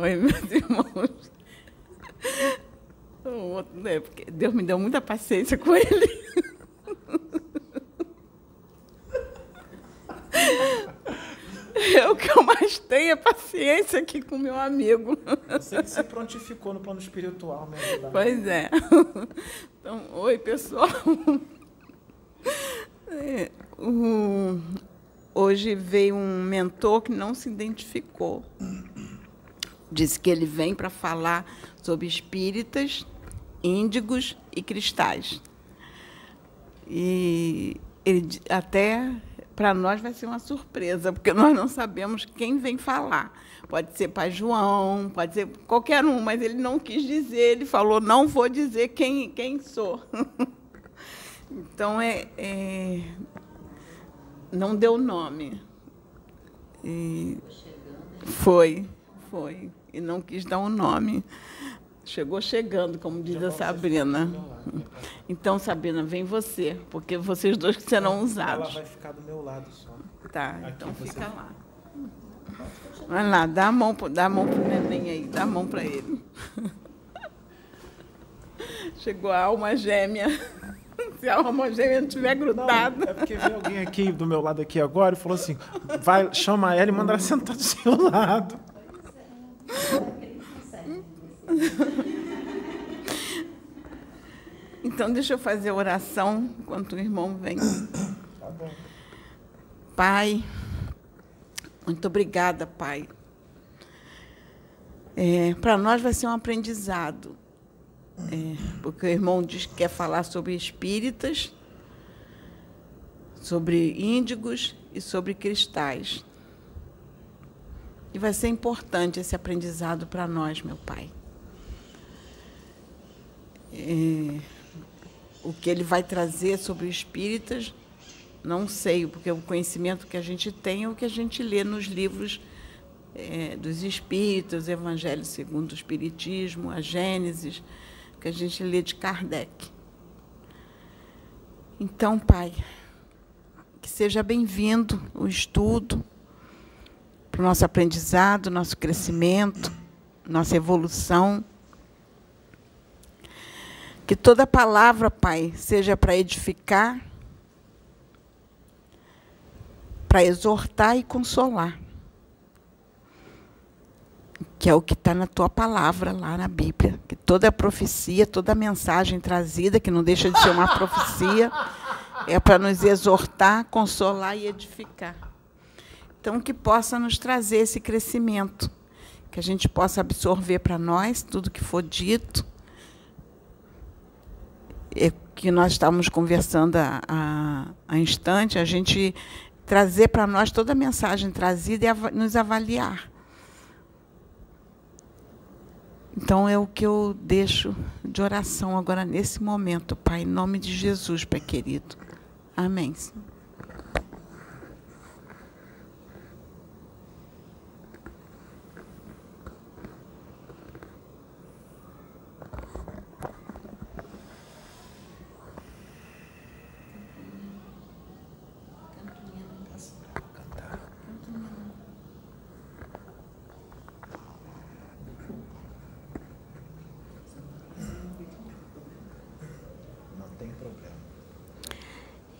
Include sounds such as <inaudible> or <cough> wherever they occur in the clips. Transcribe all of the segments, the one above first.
Oi, <laughs> meus irmãos. É, porque Deus me deu muita paciência com ele. É o que eu mais tenho é paciência aqui com meu amigo. Você que se prontificou no plano espiritual, né? Pois é. Então, oi, pessoal. É, o, hoje veio um mentor que não se identificou. Disse que ele vem para falar sobre espíritas, índigos e cristais. E ele até para nós vai ser uma surpresa, porque nós não sabemos quem vem falar. Pode ser Pai João, pode ser qualquer um, mas ele não quis dizer, ele falou, não vou dizer quem, quem sou. <laughs> então, é, é, não deu nome. E foi, foi. E não quis dar um nome. Chegou chegando, como diz a Sabrina. Então, Sabrina, vem você, porque vocês dois que serão usados. Ela vai ficar do meu lado só. Tá, Aqui então fica lá. Vai lá, dá a mão, dá a mão pro neném aí, dá a mão para ele. <laughs> Chegou a alma gêmea. <laughs> Se a alma gêmea não estiver grudada. Não, é porque veio alguém aqui do meu lado aqui agora e falou assim: vai, chama ela e manda ela sentar do seu lado. <laughs> Então, deixa eu fazer a oração enquanto o irmão vem. Pai, muito obrigada, Pai. É, Para nós vai ser um aprendizado, é, porque o irmão diz que quer falar sobre espíritas, sobre índigos e sobre cristais. E vai ser importante esse aprendizado para nós, meu Pai. É, o que ele vai trazer sobre espíritas, não sei, porque o conhecimento que a gente tem é o que a gente lê nos livros é, dos espíritos, Evangelho segundo o Espiritismo, a Gênesis, que a gente lê de Kardec. Então, Pai, que seja bem-vindo o estudo para o nosso aprendizado, nosso crescimento, nossa evolução que toda palavra, Pai, seja para edificar, para exortar e consolar. Que é o que está na tua palavra lá na Bíblia. Que toda profecia, toda mensagem trazida, que não deixa de ser uma profecia, é para nos exortar, consolar e edificar. Então, que possa nos trazer esse crescimento, que a gente possa absorver para nós tudo que for dito é, que nós estávamos conversando há, há, instante, a gente trazer para nós toda a mensagem trazida e av nos avaliar. Então é o que eu deixo de oração agora nesse momento, Pai, em nome de Jesus, Pai querido. Amém.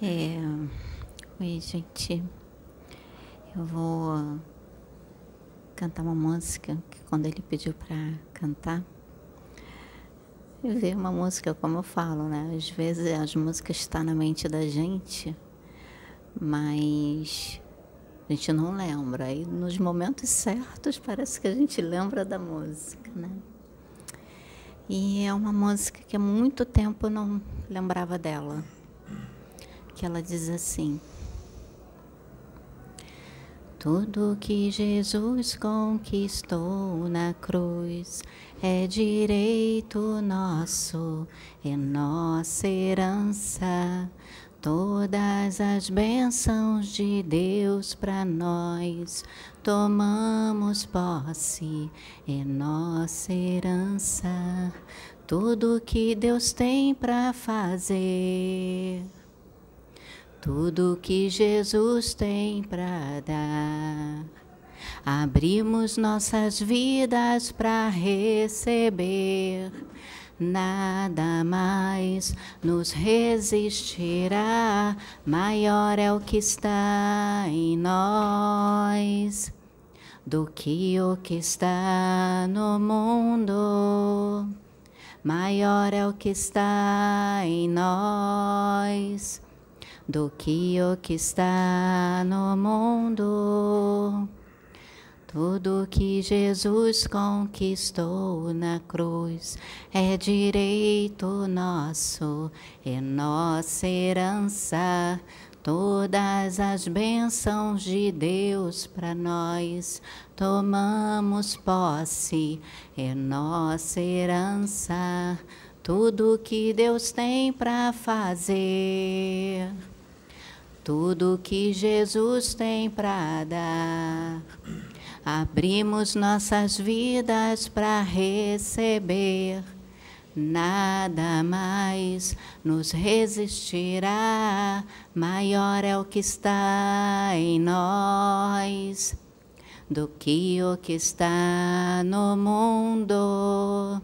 É... Oi, gente. Eu vou cantar uma música que quando ele pediu para cantar, eu vi uma música, como eu falo, né? Às vezes as músicas estão na mente da gente, mas a gente não lembra. E nos momentos certos parece que a gente lembra da música, né? E é uma música que há muito tempo eu não lembrava dela que ela diz assim: Tudo que Jesus conquistou na cruz é direito nosso, é nossa herança. Todas as bênçãos de Deus para nós tomamos posse, é nossa herança. Tudo que Deus tem para fazer tudo que Jesus tem para dar. abrimos nossas vidas para receber. Nada mais nos resistirá, maior é o que está em nós do que o que está no mundo. Maior é o que está em nós do que o que está no mundo. Tudo que Jesus conquistou na cruz é direito nosso, é nossa herança. Todas as bênçãos de Deus para nós tomamos posse, é nossa herança. Tudo que Deus tem para fazer, tudo que Jesus tem para dar. Abrimos nossas vidas para receber. Nada mais nos resistirá, maior é o que está em nós do que o que está no mundo.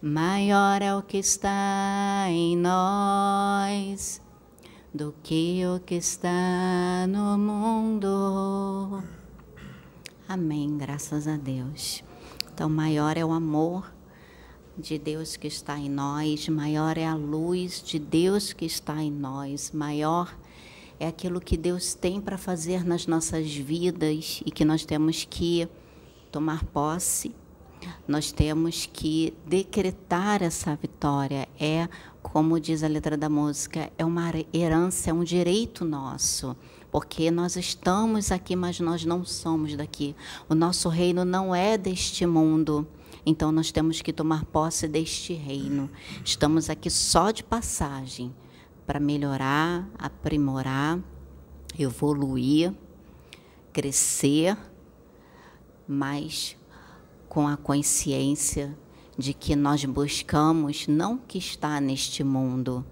Maior é o que está em nós do que o que está no mundo. Amém, graças a Deus. Então, maior é o amor de Deus que está em nós, maior é a luz de Deus que está em nós, maior é aquilo que Deus tem para fazer nas nossas vidas e que nós temos que tomar posse. Nós temos que decretar essa vitória. É, como diz a letra da música, é uma herança, é um direito nosso porque nós estamos aqui, mas nós não somos daqui. O nosso reino não é deste mundo. Então nós temos que tomar posse deste reino. Estamos aqui só de passagem para melhorar, aprimorar, evoluir, crescer, mas com a consciência de que nós buscamos não o que está neste mundo,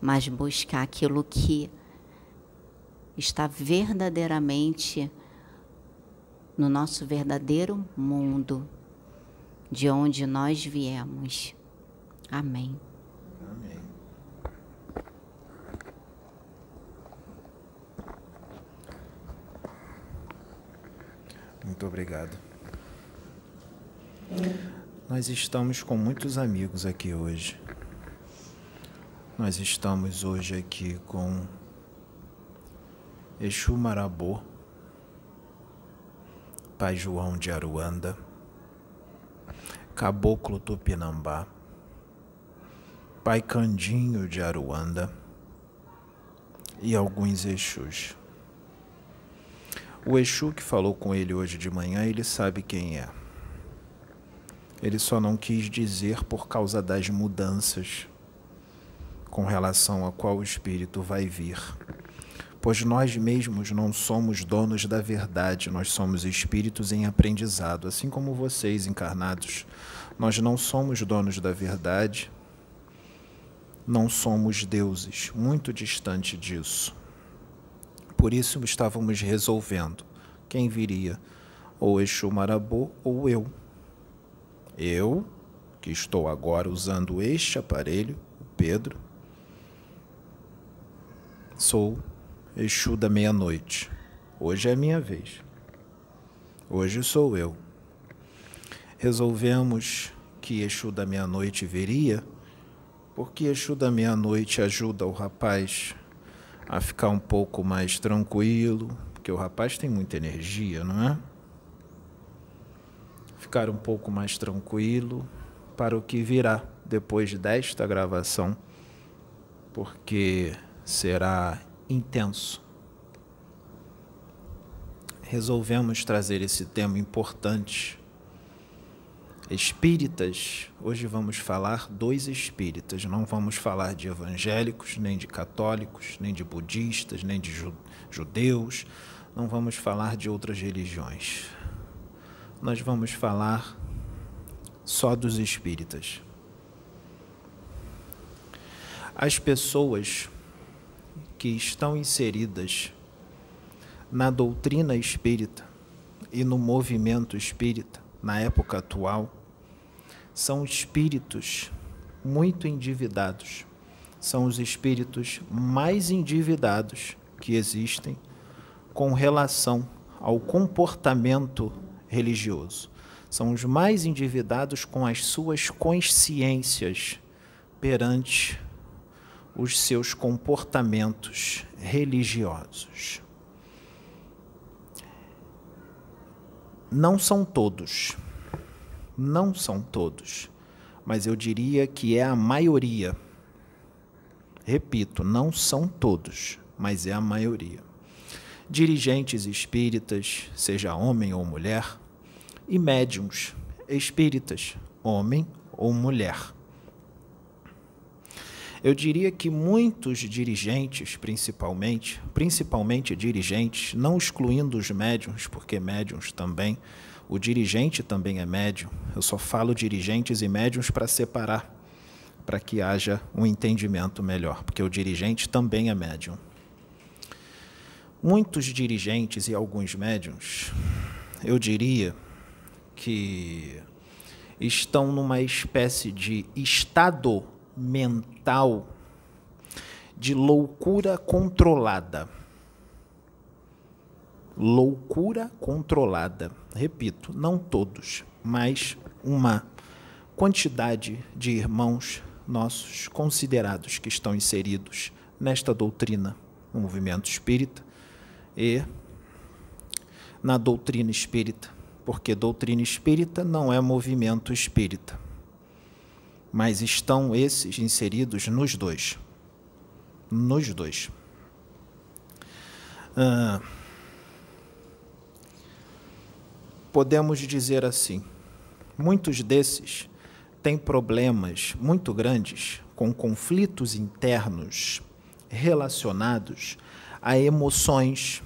mas buscar aquilo que está verdadeiramente no nosso verdadeiro mundo, de onde nós viemos. Amém. Amém. Muito obrigado. Nós estamos com muitos amigos aqui hoje. Nós estamos hoje aqui com Exu Marabô, Pai João de Aruanda, Caboclo Tupinambá, Pai Candinho de Aruanda e alguns Exus. O Exu que falou com ele hoje de manhã, ele sabe quem é. Ele só não quis dizer por causa das mudanças com relação a qual espírito vai vir pois nós mesmos não somos donos da verdade, nós somos espíritos em aprendizado, assim como vocês encarnados. Nós não somos donos da verdade, não somos deuses, muito distante disso. Por isso estávamos resolvendo quem viria, ou Exu Marabô ou eu. Eu, que estou agora usando este aparelho, o Pedro, sou Exu da meia-noite. Hoje é a minha vez. Hoje sou eu. Resolvemos que Exu da meia-noite viria, porque Exu da meia-noite ajuda o rapaz a ficar um pouco mais tranquilo, porque o rapaz tem muita energia, não é? Ficar um pouco mais tranquilo para o que virá depois desta gravação, porque será intenso. Resolvemos trazer esse tema importante. Espíritas, hoje vamos falar dos espíritas, não vamos falar de evangélicos, nem de católicos, nem de budistas, nem de judeus, não vamos falar de outras religiões. Nós vamos falar só dos espíritas. As pessoas que estão inseridas na doutrina espírita e no movimento espírita, na época atual, são espíritos muito endividados. São os espíritos mais endividados que existem com relação ao comportamento religioso. São os mais endividados com as suas consciências perante os seus comportamentos religiosos. Não são todos, não são todos, mas eu diria que é a maioria. Repito, não são todos, mas é a maioria. Dirigentes espíritas, seja homem ou mulher, e médiums espíritas, homem ou mulher. Eu diria que muitos dirigentes, principalmente, principalmente dirigentes, não excluindo os médiums, porque médiums também, o dirigente também é médium. Eu só falo dirigentes e médiums para separar, para que haja um entendimento melhor, porque o dirigente também é médium. Muitos dirigentes e alguns médiums, eu diria que estão numa espécie de estado mental de loucura controlada. Loucura controlada. Repito, não todos, mas uma quantidade de irmãos nossos considerados que estão inseridos nesta doutrina, no movimento espírita e na doutrina espírita, porque doutrina espírita não é movimento espírita mas estão esses inseridos nos dois. Nos dois. Ah, podemos dizer assim: muitos desses têm problemas muito grandes com conflitos internos relacionados a emoções.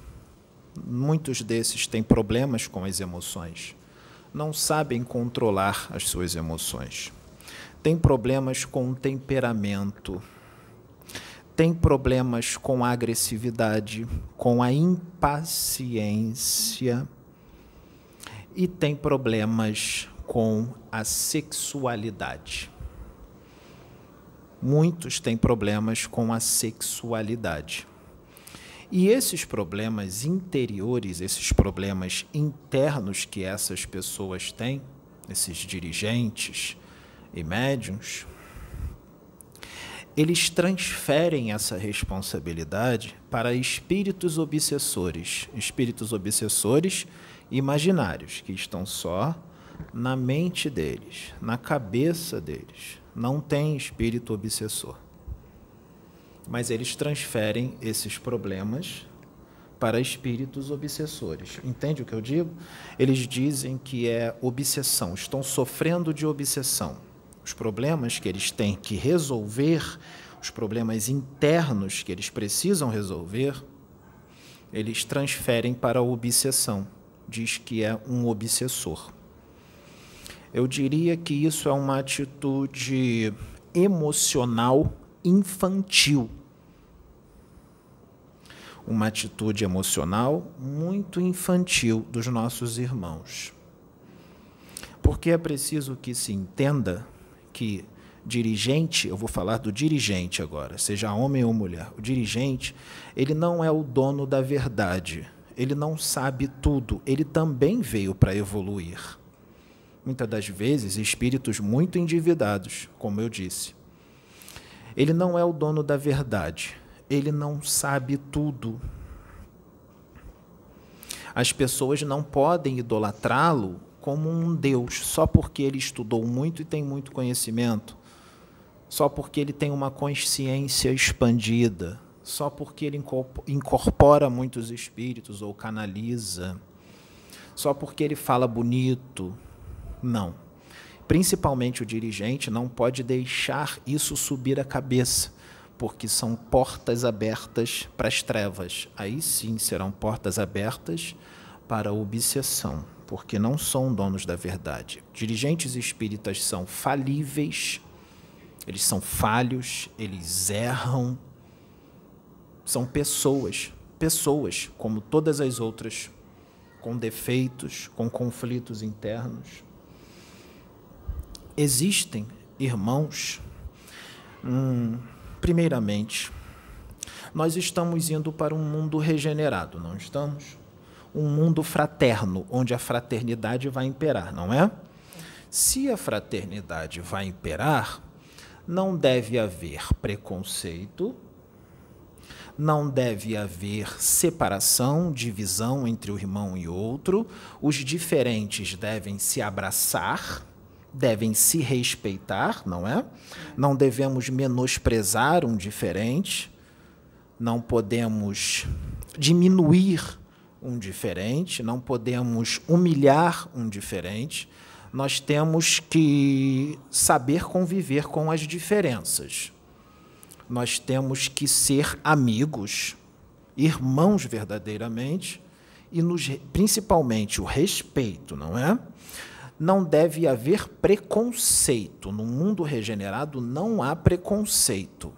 Muitos desses têm problemas com as emoções. Não sabem controlar as suas emoções tem problemas com temperamento, tem problemas com a agressividade, com a impaciência e tem problemas com a sexualidade. Muitos têm problemas com a sexualidade. E esses problemas interiores, esses problemas internos que essas pessoas têm, esses dirigentes, e médiums, eles transferem essa responsabilidade para espíritos obsessores, espíritos obsessores imaginários, que estão só na mente deles, na cabeça deles. Não tem espírito obsessor. Mas eles transferem esses problemas para espíritos obsessores. Entende o que eu digo? Eles dizem que é obsessão, estão sofrendo de obsessão os problemas que eles têm que resolver, os problemas internos que eles precisam resolver, eles transferem para a obsessão. Diz que é um obsessor. Eu diria que isso é uma atitude emocional infantil. Uma atitude emocional muito infantil dos nossos irmãos. Porque é preciso que se entenda que dirigente, eu vou falar do dirigente agora, seja homem ou mulher, o dirigente, ele não é o dono da verdade, ele não sabe tudo, ele também veio para evoluir. Muitas das vezes, espíritos muito endividados, como eu disse. Ele não é o dono da verdade, ele não sabe tudo. As pessoas não podem idolatrá-lo como um Deus só porque ele estudou muito e tem muito conhecimento, só porque ele tem uma consciência expandida, só porque ele incorpora muitos espíritos ou canaliza, só porque ele fala bonito. Não. Principalmente o dirigente não pode deixar isso subir a cabeça, porque são portas abertas para as trevas. Aí sim serão portas abertas para a obsessão porque não são donos da verdade. Dirigentes espíritas são falíveis, eles são falhos, eles erram, são pessoas, pessoas, como todas as outras, com defeitos, com conflitos internos. Existem irmãos, hum, primeiramente, nós estamos indo para um mundo regenerado, não estamos? Um mundo fraterno, onde a fraternidade vai imperar, não é? Se a fraternidade vai imperar, não deve haver preconceito, não deve haver separação, divisão entre o irmão e outro, os diferentes devem se abraçar, devem se respeitar, não é? Não devemos menosprezar um diferente, não podemos diminuir um diferente, não podemos humilhar um diferente. Nós temos que saber conviver com as diferenças. Nós temos que ser amigos, irmãos verdadeiramente, e nos, principalmente o respeito, não é? Não deve haver preconceito. No mundo regenerado não há preconceito.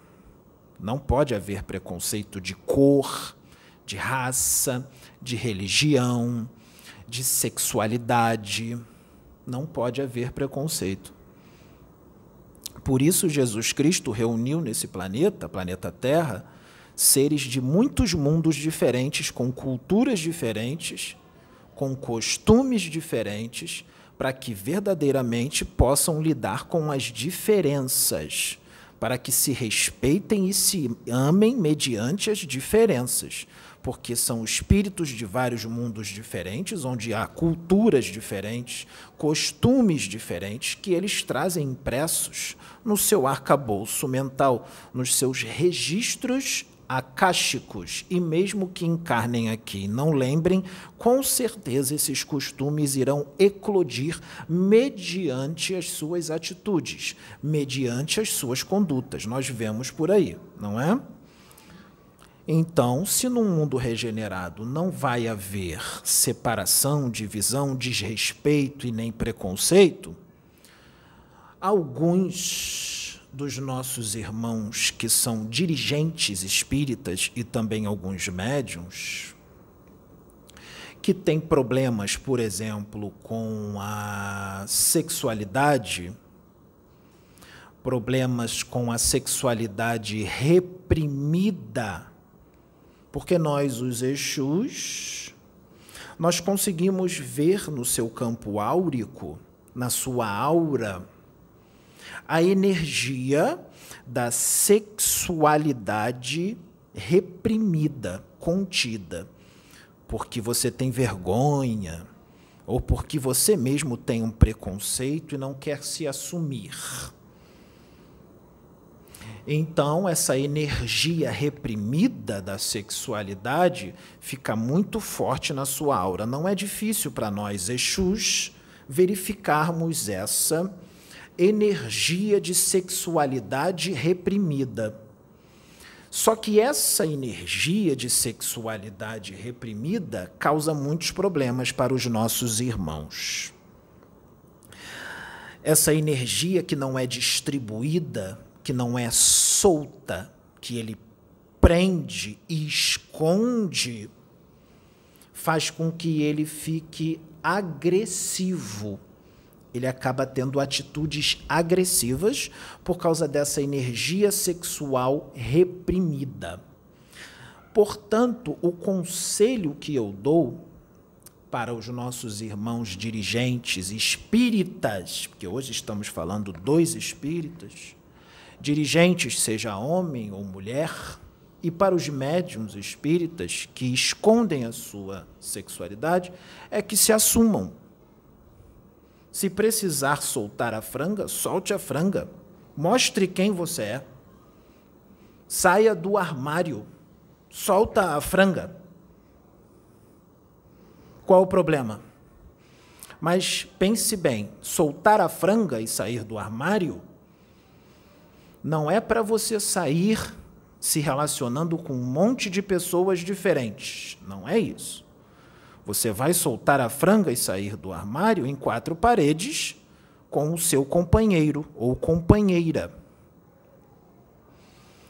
Não pode haver preconceito de cor, de raça, de religião, de sexualidade. Não pode haver preconceito. Por isso, Jesus Cristo reuniu nesse planeta, planeta Terra, seres de muitos mundos diferentes, com culturas diferentes, com costumes diferentes, para que verdadeiramente possam lidar com as diferenças para que se respeitem e se amem mediante as diferenças, porque são espíritos de vários mundos diferentes, onde há culturas diferentes, costumes diferentes, que eles trazem impressos no seu arcabouço mental, nos seus registros acásticos, e mesmo que encarnem aqui e não lembrem, com certeza esses costumes irão eclodir mediante as suas atitudes, mediante as suas condutas. Nós vemos por aí, não é? Então, se num mundo regenerado não vai haver separação, divisão, desrespeito e nem preconceito, alguns dos nossos irmãos que são dirigentes espíritas e também alguns médiums, que têm problemas, por exemplo, com a sexualidade, problemas com a sexualidade reprimida, porque nós, os Exus, nós conseguimos ver no seu campo áurico, na sua aura, a energia da sexualidade reprimida, contida, porque você tem vergonha ou porque você mesmo tem um preconceito e não quer se assumir. Então, essa energia reprimida da sexualidade fica muito forte na sua aura. Não é difícil para nós, Exus, verificarmos essa energia de sexualidade reprimida. Só que essa energia de sexualidade reprimida causa muitos problemas para os nossos irmãos. Essa energia que não é distribuída, que não é solta, que ele prende e esconde, faz com que ele fique agressivo ele acaba tendo atitudes agressivas por causa dessa energia sexual reprimida. Portanto, o conselho que eu dou para os nossos irmãos dirigentes espíritas, porque hoje estamos falando dois espíritas, dirigentes, seja homem ou mulher, e para os médiums espíritas que escondem a sua sexualidade, é que se assumam se precisar soltar a franga, solte a franga. Mostre quem você é. Saia do armário. Solta a franga. Qual o problema? Mas pense bem: soltar a franga e sair do armário não é para você sair se relacionando com um monte de pessoas diferentes. Não é isso. Você vai soltar a franga e sair do armário em quatro paredes com o seu companheiro ou companheira.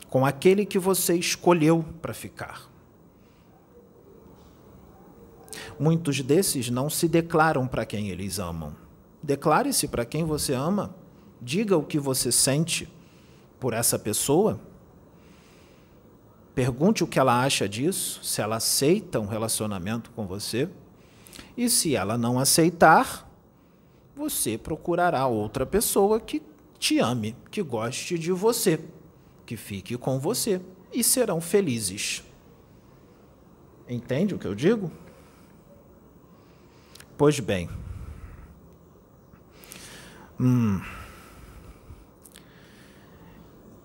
Com aquele que você escolheu para ficar. Muitos desses não se declaram para quem eles amam. Declare-se para quem você ama. Diga o que você sente por essa pessoa. Pergunte o que ela acha disso, se ela aceita um relacionamento com você. E se ela não aceitar, você procurará outra pessoa que te ame, que goste de você, que fique com você e serão felizes. Entende o que eu digo? Pois bem. Hum.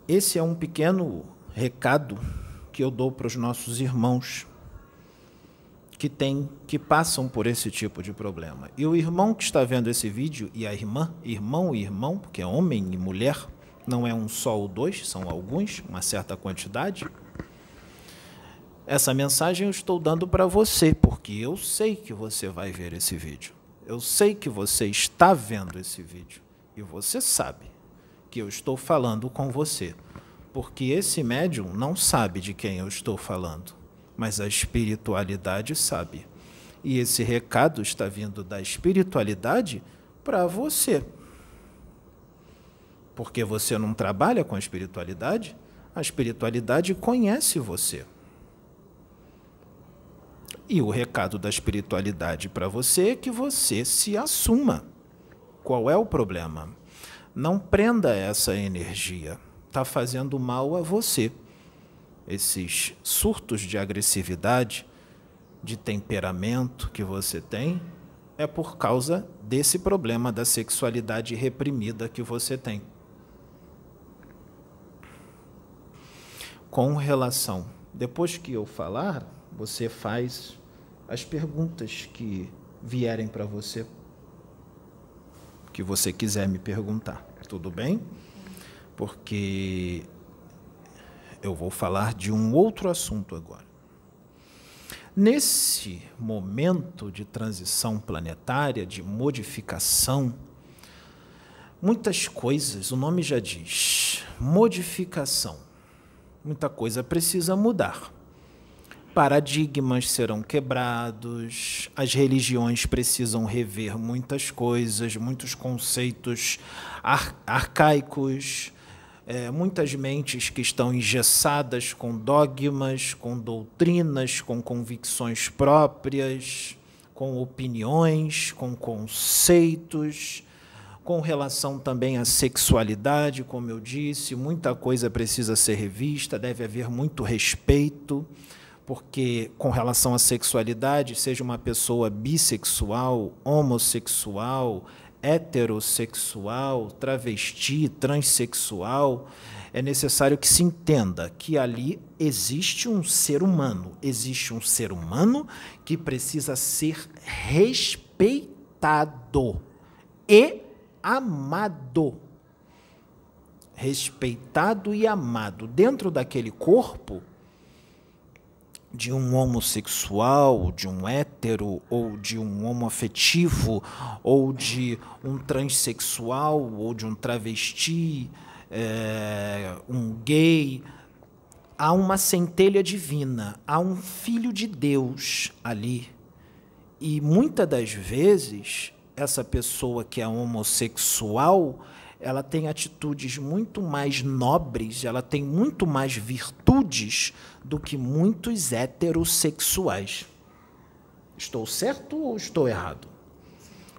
Esse é um pequeno recado que eu dou para os nossos irmãos que tem, que passam por esse tipo de problema. E o irmão que está vendo esse vídeo e a irmã, irmão e irmão, porque é homem e mulher, não é um só ou dois, são alguns, uma certa quantidade. Essa mensagem eu estou dando para você, porque eu sei que você vai ver esse vídeo. Eu sei que você está vendo esse vídeo. E você sabe que eu estou falando com você. Porque esse médium não sabe de quem eu estou falando mas a espiritualidade sabe. E esse recado está vindo da espiritualidade para você. Porque você não trabalha com a espiritualidade, a espiritualidade conhece você. E o recado da espiritualidade para você é que você se assuma. Qual é o problema? Não prenda essa energia. Está fazendo mal a você esses surtos de agressividade, de temperamento que você tem, é por causa desse problema da sexualidade reprimida que você tem. Com relação, depois que eu falar, você faz as perguntas que vierem para você, que você quiser me perguntar, tudo bem? Porque eu vou falar de um outro assunto agora. Nesse momento de transição planetária, de modificação, muitas coisas, o nome já diz, modificação. Muita coisa precisa mudar. Paradigmas serão quebrados, as religiões precisam rever muitas coisas, muitos conceitos ar arcaicos, é, muitas mentes que estão engessadas com dogmas, com doutrinas, com convicções próprias, com opiniões, com conceitos, com relação também à sexualidade, como eu disse, muita coisa precisa ser revista, deve haver muito respeito, porque com relação à sexualidade, seja uma pessoa bissexual, homossexual, heterossexual, travesti, transexual, é necessário que se entenda que ali existe um ser humano, existe um ser humano que precisa ser respeitado e amado. Respeitado e amado. Dentro daquele corpo, de um homossexual, de um hétero, ou de um homoafetivo, ou de um transexual, ou de um travesti, é, um gay. Há uma centelha divina, há um filho de Deus ali. E muitas das vezes, essa pessoa que é homossexual, ela tem atitudes muito mais nobres, ela tem muito mais virtudes do que muitos heterossexuais. Estou certo ou estou errado?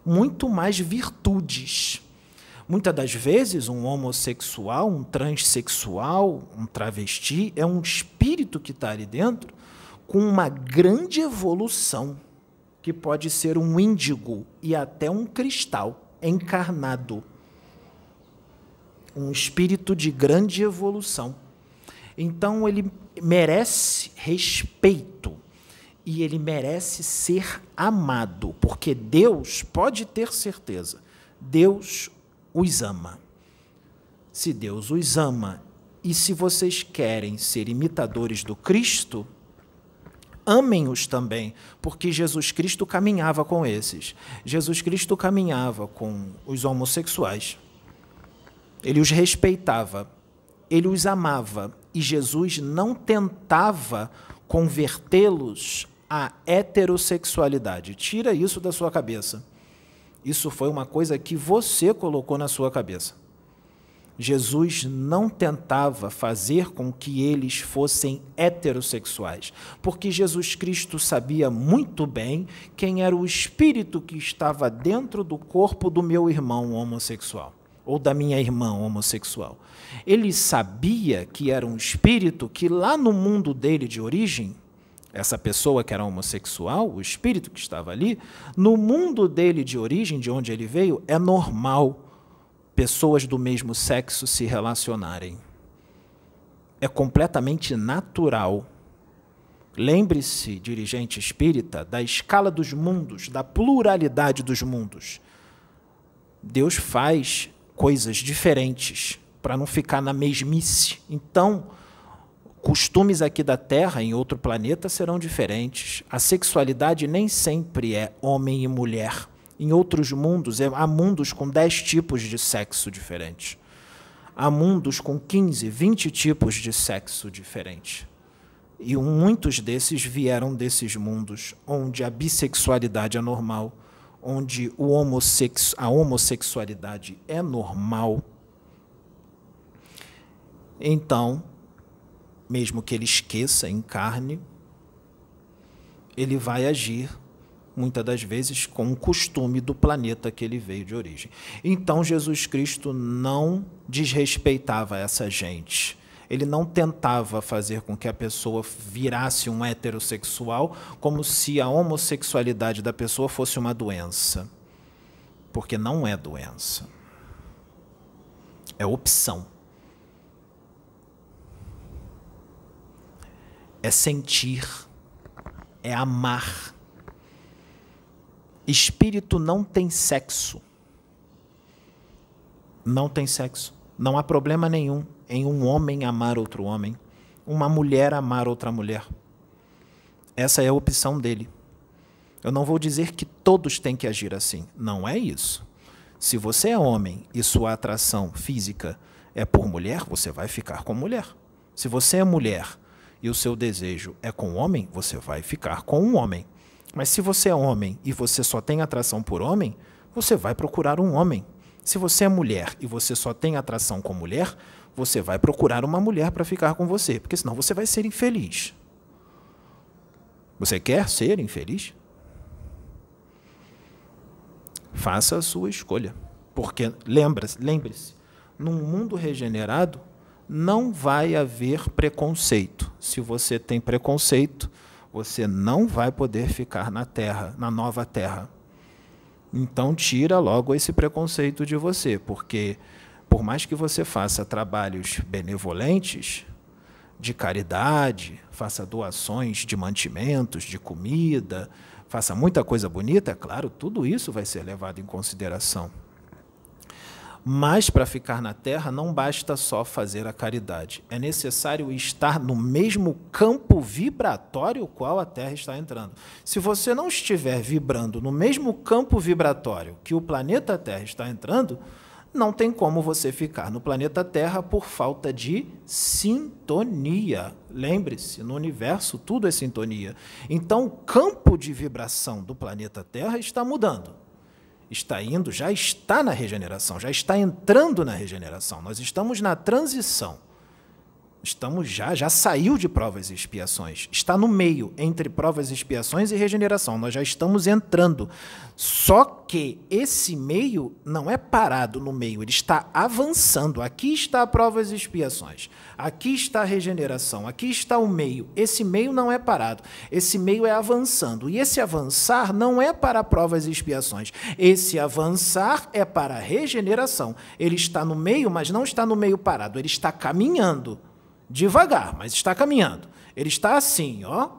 Muito mais virtudes. Muitas das vezes, um homossexual, um transexual, um travesti é um espírito que está ali dentro com uma grande evolução, que pode ser um índigo e até um cristal encarnado um espírito de grande evolução. Então ele merece respeito e ele merece ser amado, porque Deus pode ter certeza, Deus os ama. Se Deus os ama e se vocês querem ser imitadores do Cristo, amem-os também, porque Jesus Cristo caminhava com esses. Jesus Cristo caminhava com os homossexuais. Ele os respeitava, ele os amava e Jesus não tentava convertê-los a heterossexualidade. Tira isso da sua cabeça. Isso foi uma coisa que você colocou na sua cabeça. Jesus não tentava fazer com que eles fossem heterossexuais, porque Jesus Cristo sabia muito bem quem era o espírito que estava dentro do corpo do meu irmão homossexual ou da minha irmã homossexual. Ele sabia que era um espírito que lá no mundo dele de origem, essa pessoa que era homossexual, o espírito que estava ali, no mundo dele de origem, de onde ele veio, é normal pessoas do mesmo sexo se relacionarem. É completamente natural. Lembre-se, dirigente espírita, da escala dos mundos, da pluralidade dos mundos. Deus faz coisas diferentes para não ficar na mesmice. Então, costumes aqui da Terra, em outro planeta, serão diferentes. A sexualidade nem sempre é homem e mulher. Em outros mundos, é, há mundos com 10 tipos de sexo diferentes. Há mundos com 15, 20 tipos de sexo diferentes. E muitos desses vieram desses mundos onde a bissexualidade é normal, onde o a homossexualidade é normal. Então, mesmo que ele esqueça, encarne, ele vai agir muitas das vezes com o costume do planeta que ele veio de origem. Então Jesus Cristo não desrespeitava essa gente. Ele não tentava fazer com que a pessoa virasse um heterossexual como se a homossexualidade da pessoa fosse uma doença. Porque não é doença. É opção. É sentir. É amar Espírito não tem sexo. Não tem sexo. Não há problema nenhum em um homem amar outro homem, uma mulher amar outra mulher. Essa é a opção dele. Eu não vou dizer que todos têm que agir assim. Não é isso. Se você é homem e sua atração física é por mulher, você vai ficar com mulher. Se você é mulher e o seu desejo é com homem, você vai ficar com um homem. Mas se você é homem e você só tem atração por homem, você vai procurar um homem. Se você é mulher e você só tem atração com mulher, você vai procurar uma mulher para ficar com você, porque senão você vai ser infeliz. Você quer ser infeliz? Faça a sua escolha. Porque lembre-se, lembre-se, num mundo regenerado não vai haver preconceito. Se você tem preconceito, você não vai poder ficar na terra, na nova terra. Então tira logo esse preconceito de você, porque por mais que você faça trabalhos benevolentes, de caridade, faça doações de mantimentos, de comida, faça muita coisa bonita, é claro, tudo isso vai ser levado em consideração. Mas para ficar na terra não basta só fazer a caridade. É necessário estar no mesmo campo vibratório qual a terra está entrando. Se você não estiver vibrando no mesmo campo vibratório que o planeta Terra está entrando, não tem como você ficar no planeta Terra por falta de sintonia. Lembre-se, no universo tudo é sintonia. Então, o campo de vibração do planeta Terra está mudando está indo, já está na regeneração, já está entrando na regeneração. Nós estamos na transição. Estamos já, já saiu de provas e expiações. Está no meio entre provas e expiações e regeneração. Nós já estamos entrando. Só que esse meio não é parado no meio, ele está avançando. Aqui está provas e expiações. Aqui está a regeneração, aqui está o meio. Esse meio não é parado. Esse meio é avançando. E esse avançar não é para provas e expiações. Esse avançar é para regeneração. Ele está no meio, mas não está no meio parado. Ele está caminhando devagar, mas está caminhando. Ele está assim, ó,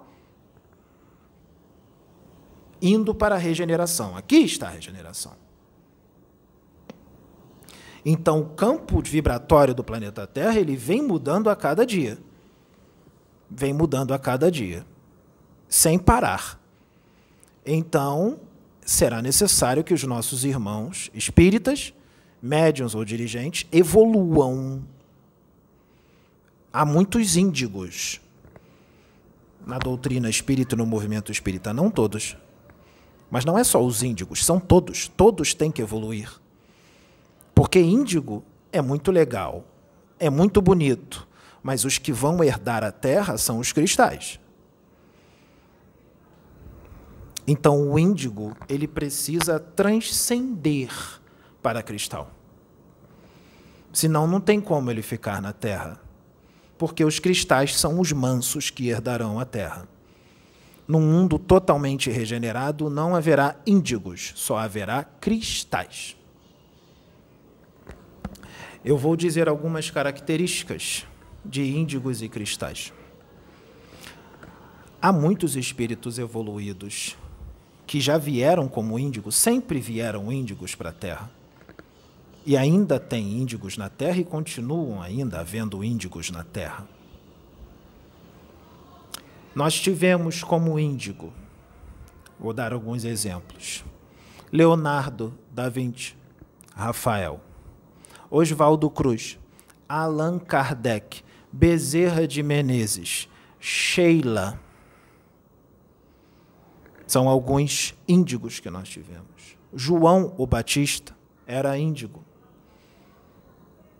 indo para a regeneração. Aqui está a regeneração. Então, o campo vibratório do planeta Terra ele vem mudando a cada dia. Vem mudando a cada dia, sem parar. Então, será necessário que os nossos irmãos espíritas, médiuns ou dirigentes, evoluam há muitos índigos. na doutrina espírita no movimento espírita, não todos. Mas não é só os índigos, são todos. Todos têm que evoluir. Porque índigo é muito legal, é muito bonito, mas os que vão herdar a terra são os cristais. Então o índigo, ele precisa transcender para cristal. Senão não tem como ele ficar na terra. Porque os cristais são os mansos que herdarão a terra. Num mundo totalmente regenerado, não haverá índigos, só haverá cristais. Eu vou dizer algumas características de índigos e cristais. Há muitos espíritos evoluídos que já vieram como índigos, sempre vieram índigos para a Terra. E ainda tem índigos na Terra e continuam ainda havendo índigos na Terra. Nós tivemos como índigo, vou dar alguns exemplos: Leonardo da Vinci, Rafael, Oswaldo Cruz, Allan Kardec, Bezerra de Menezes, Sheila. São alguns índigos que nós tivemos. João o Batista era índigo.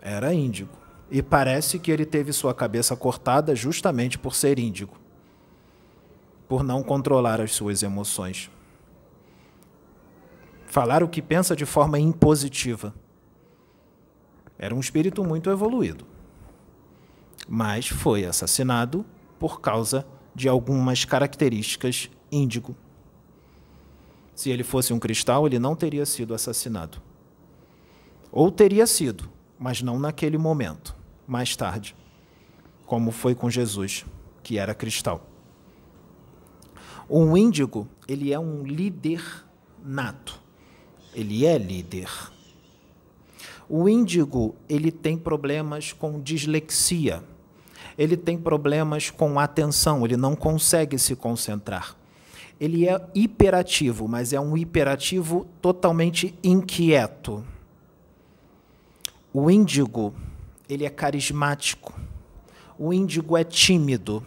Era índigo. E parece que ele teve sua cabeça cortada justamente por ser índigo por não controlar as suas emoções. Falar o que pensa de forma impositiva. Era um espírito muito evoluído. Mas foi assassinado por causa de algumas características índigo. Se ele fosse um cristal, ele não teria sido assassinado. Ou teria sido, mas não naquele momento, mais tarde, como foi com Jesus, que era cristal. Um índigo, ele é um líder nato. Ele é líder. O índigo, ele tem problemas com dislexia. Ele tem problemas com atenção, ele não consegue se concentrar. Ele é hiperativo, mas é um hiperativo totalmente inquieto. O índigo, ele é carismático. O índigo é tímido.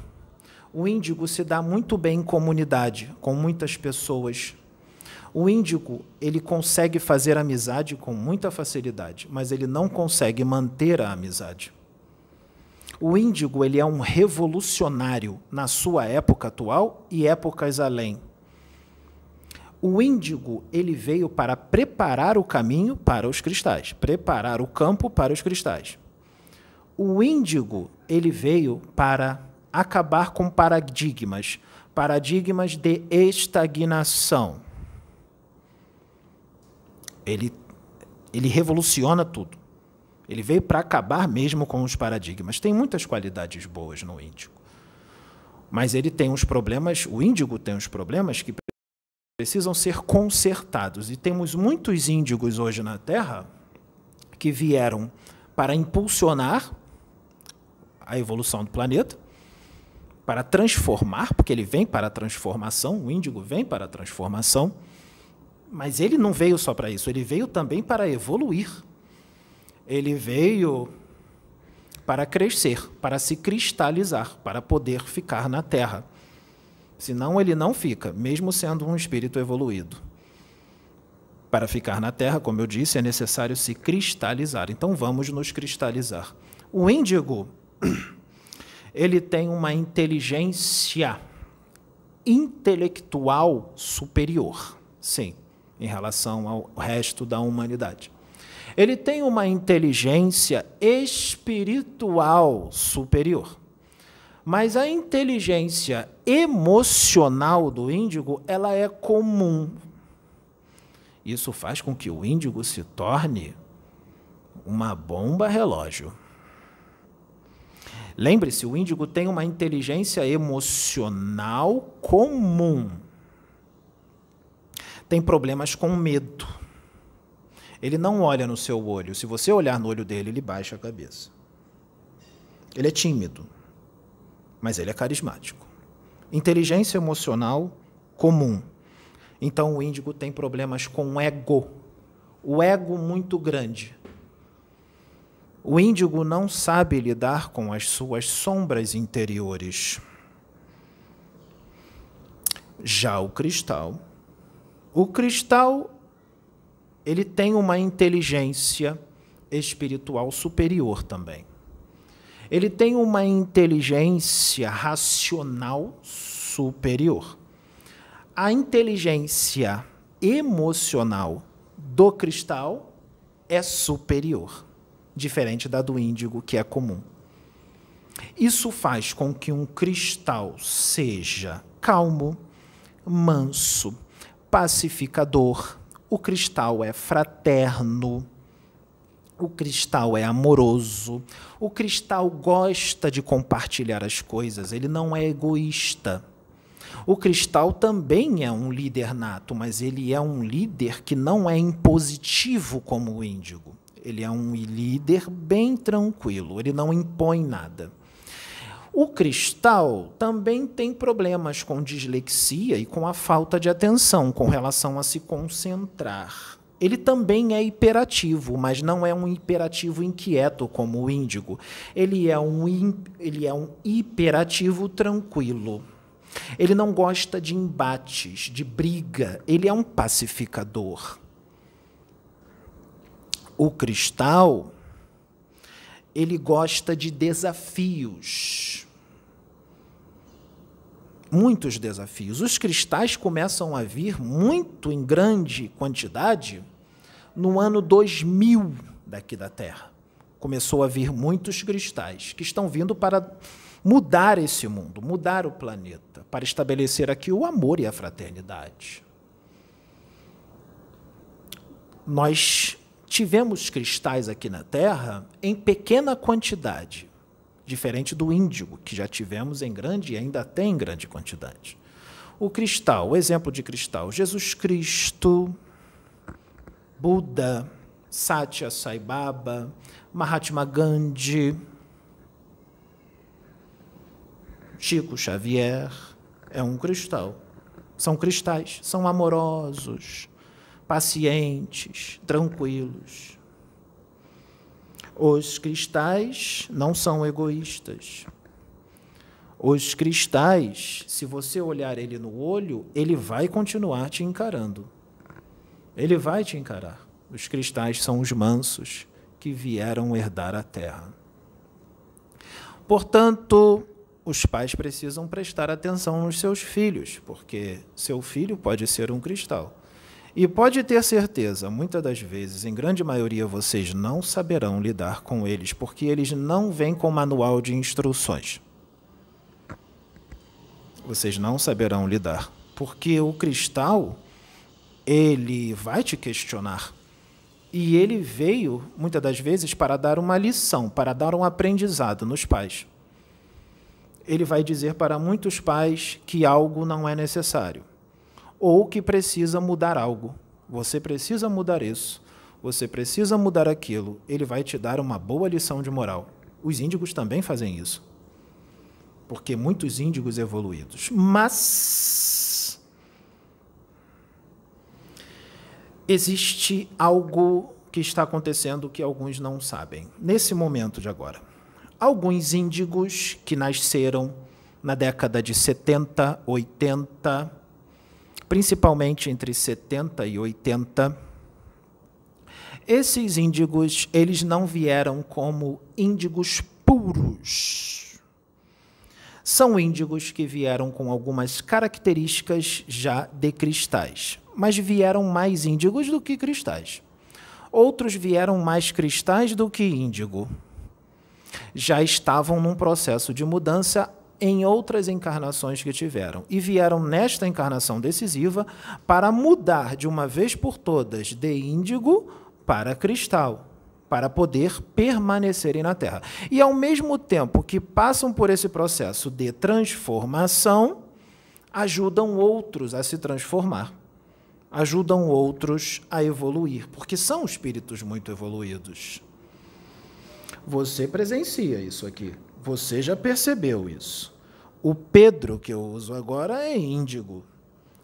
O índigo se dá muito bem em comunidade, com muitas pessoas. O índigo, ele consegue fazer amizade com muita facilidade, mas ele não consegue manter a amizade. O índigo, ele é um revolucionário na sua época atual e épocas além. O índigo, ele veio para preparar o caminho para os cristais, preparar o campo para os cristais. O índigo, ele veio para acabar com paradigmas, paradigmas de estagnação. Ele, ele revoluciona tudo. Ele veio para acabar mesmo com os paradigmas. Tem muitas qualidades boas no índigo. Mas ele tem uns problemas, o índigo tem uns problemas que precisam ser consertados. E temos muitos índigos hoje na Terra que vieram para impulsionar a evolução do planeta, para transformar, porque ele vem para a transformação, o índigo vem para a transformação, mas ele não veio só para isso, ele veio também para evoluir. Ele veio para crescer, para se cristalizar, para poder ficar na Terra. Senão ele não fica, mesmo sendo um espírito evoluído. Para ficar na Terra, como eu disse, é necessário se cristalizar. Então vamos nos cristalizar. O índigo <clears throat> ele tem uma inteligência intelectual superior, sim, em relação ao resto da humanidade. Ele tem uma inteligência espiritual superior. Mas a inteligência emocional do índigo, ela é comum. Isso faz com que o índigo se torne uma bomba relógio. Lembre-se, o índigo tem uma inteligência emocional comum. Tem problemas com medo. Ele não olha no seu olho. Se você olhar no olho dele, ele baixa a cabeça. Ele é tímido, mas ele é carismático. Inteligência emocional comum. Então o índigo tem problemas com ego. O ego muito grande. O índigo não sabe lidar com as suas sombras interiores. Já o cristal, o cristal ele tem uma inteligência espiritual superior também. Ele tem uma inteligência racional superior. A inteligência emocional do cristal é superior, diferente da do índigo, que é comum. Isso faz com que um cristal seja calmo, manso, pacificador. O cristal é fraterno. O cristal é amoroso. O cristal gosta de compartilhar as coisas, ele não é egoísta. O cristal também é um líder nato, mas ele é um líder que não é impositivo como o índigo. Ele é um líder bem tranquilo, ele não impõe nada. O cristal também tem problemas com dislexia e com a falta de atenção com relação a se concentrar. Ele também é hiperativo, mas não é um hiperativo inquieto como o índigo. Ele é um, ele é um hiperativo tranquilo. Ele não gosta de embates, de briga. Ele é um pacificador. O cristal, ele gosta de desafios muitos desafios. Os cristais começam a vir muito em grande quantidade no ano 2000 daqui da Terra. Começou a vir muitos cristais que estão vindo para mudar esse mundo, mudar o planeta, para estabelecer aqui o amor e a fraternidade. Nós tivemos cristais aqui na Terra em pequena quantidade diferente do índigo, que já tivemos em grande e ainda tem em grande quantidade. O cristal, o exemplo de cristal, Jesus Cristo, Buda, Satya Sai Baba, Mahatma Gandhi, Chico Xavier, é um cristal. São cristais, são amorosos, pacientes, tranquilos. Os cristais não são egoístas. Os cristais, se você olhar ele no olho, ele vai continuar te encarando. Ele vai te encarar. Os cristais são os mansos que vieram herdar a terra. Portanto, os pais precisam prestar atenção nos seus filhos, porque seu filho pode ser um cristal. E pode ter certeza, muitas das vezes, em grande maioria, vocês não saberão lidar com eles, porque eles não vêm com manual de instruções. Vocês não saberão lidar, porque o cristal ele vai te questionar. E ele veio, muitas das vezes, para dar uma lição, para dar um aprendizado nos pais. Ele vai dizer para muitos pais que algo não é necessário ou que precisa mudar algo. Você precisa mudar isso, você precisa mudar aquilo. Ele vai te dar uma boa lição de moral. Os índigos também fazem isso. Porque muitos índigos evoluídos. Mas existe algo que está acontecendo que alguns não sabem. Nesse momento de agora, alguns índigos que nasceram na década de 70, 80, principalmente entre 70 e 80, esses índigos, eles não vieram como índigos puros. São índigos que vieram com algumas características já de cristais, mas vieram mais índigos do que cristais. Outros vieram mais cristais do que índigo. Já estavam num processo de mudança em outras encarnações que tiveram e vieram nesta encarnação decisiva para mudar de uma vez por todas de índigo para cristal, para poder permanecerem na Terra. E ao mesmo tempo que passam por esse processo de transformação, ajudam outros a se transformar. Ajudam outros a evoluir, porque são espíritos muito evoluídos. Você presencia isso aqui. Você já percebeu isso. O Pedro, que eu uso agora, é índigo.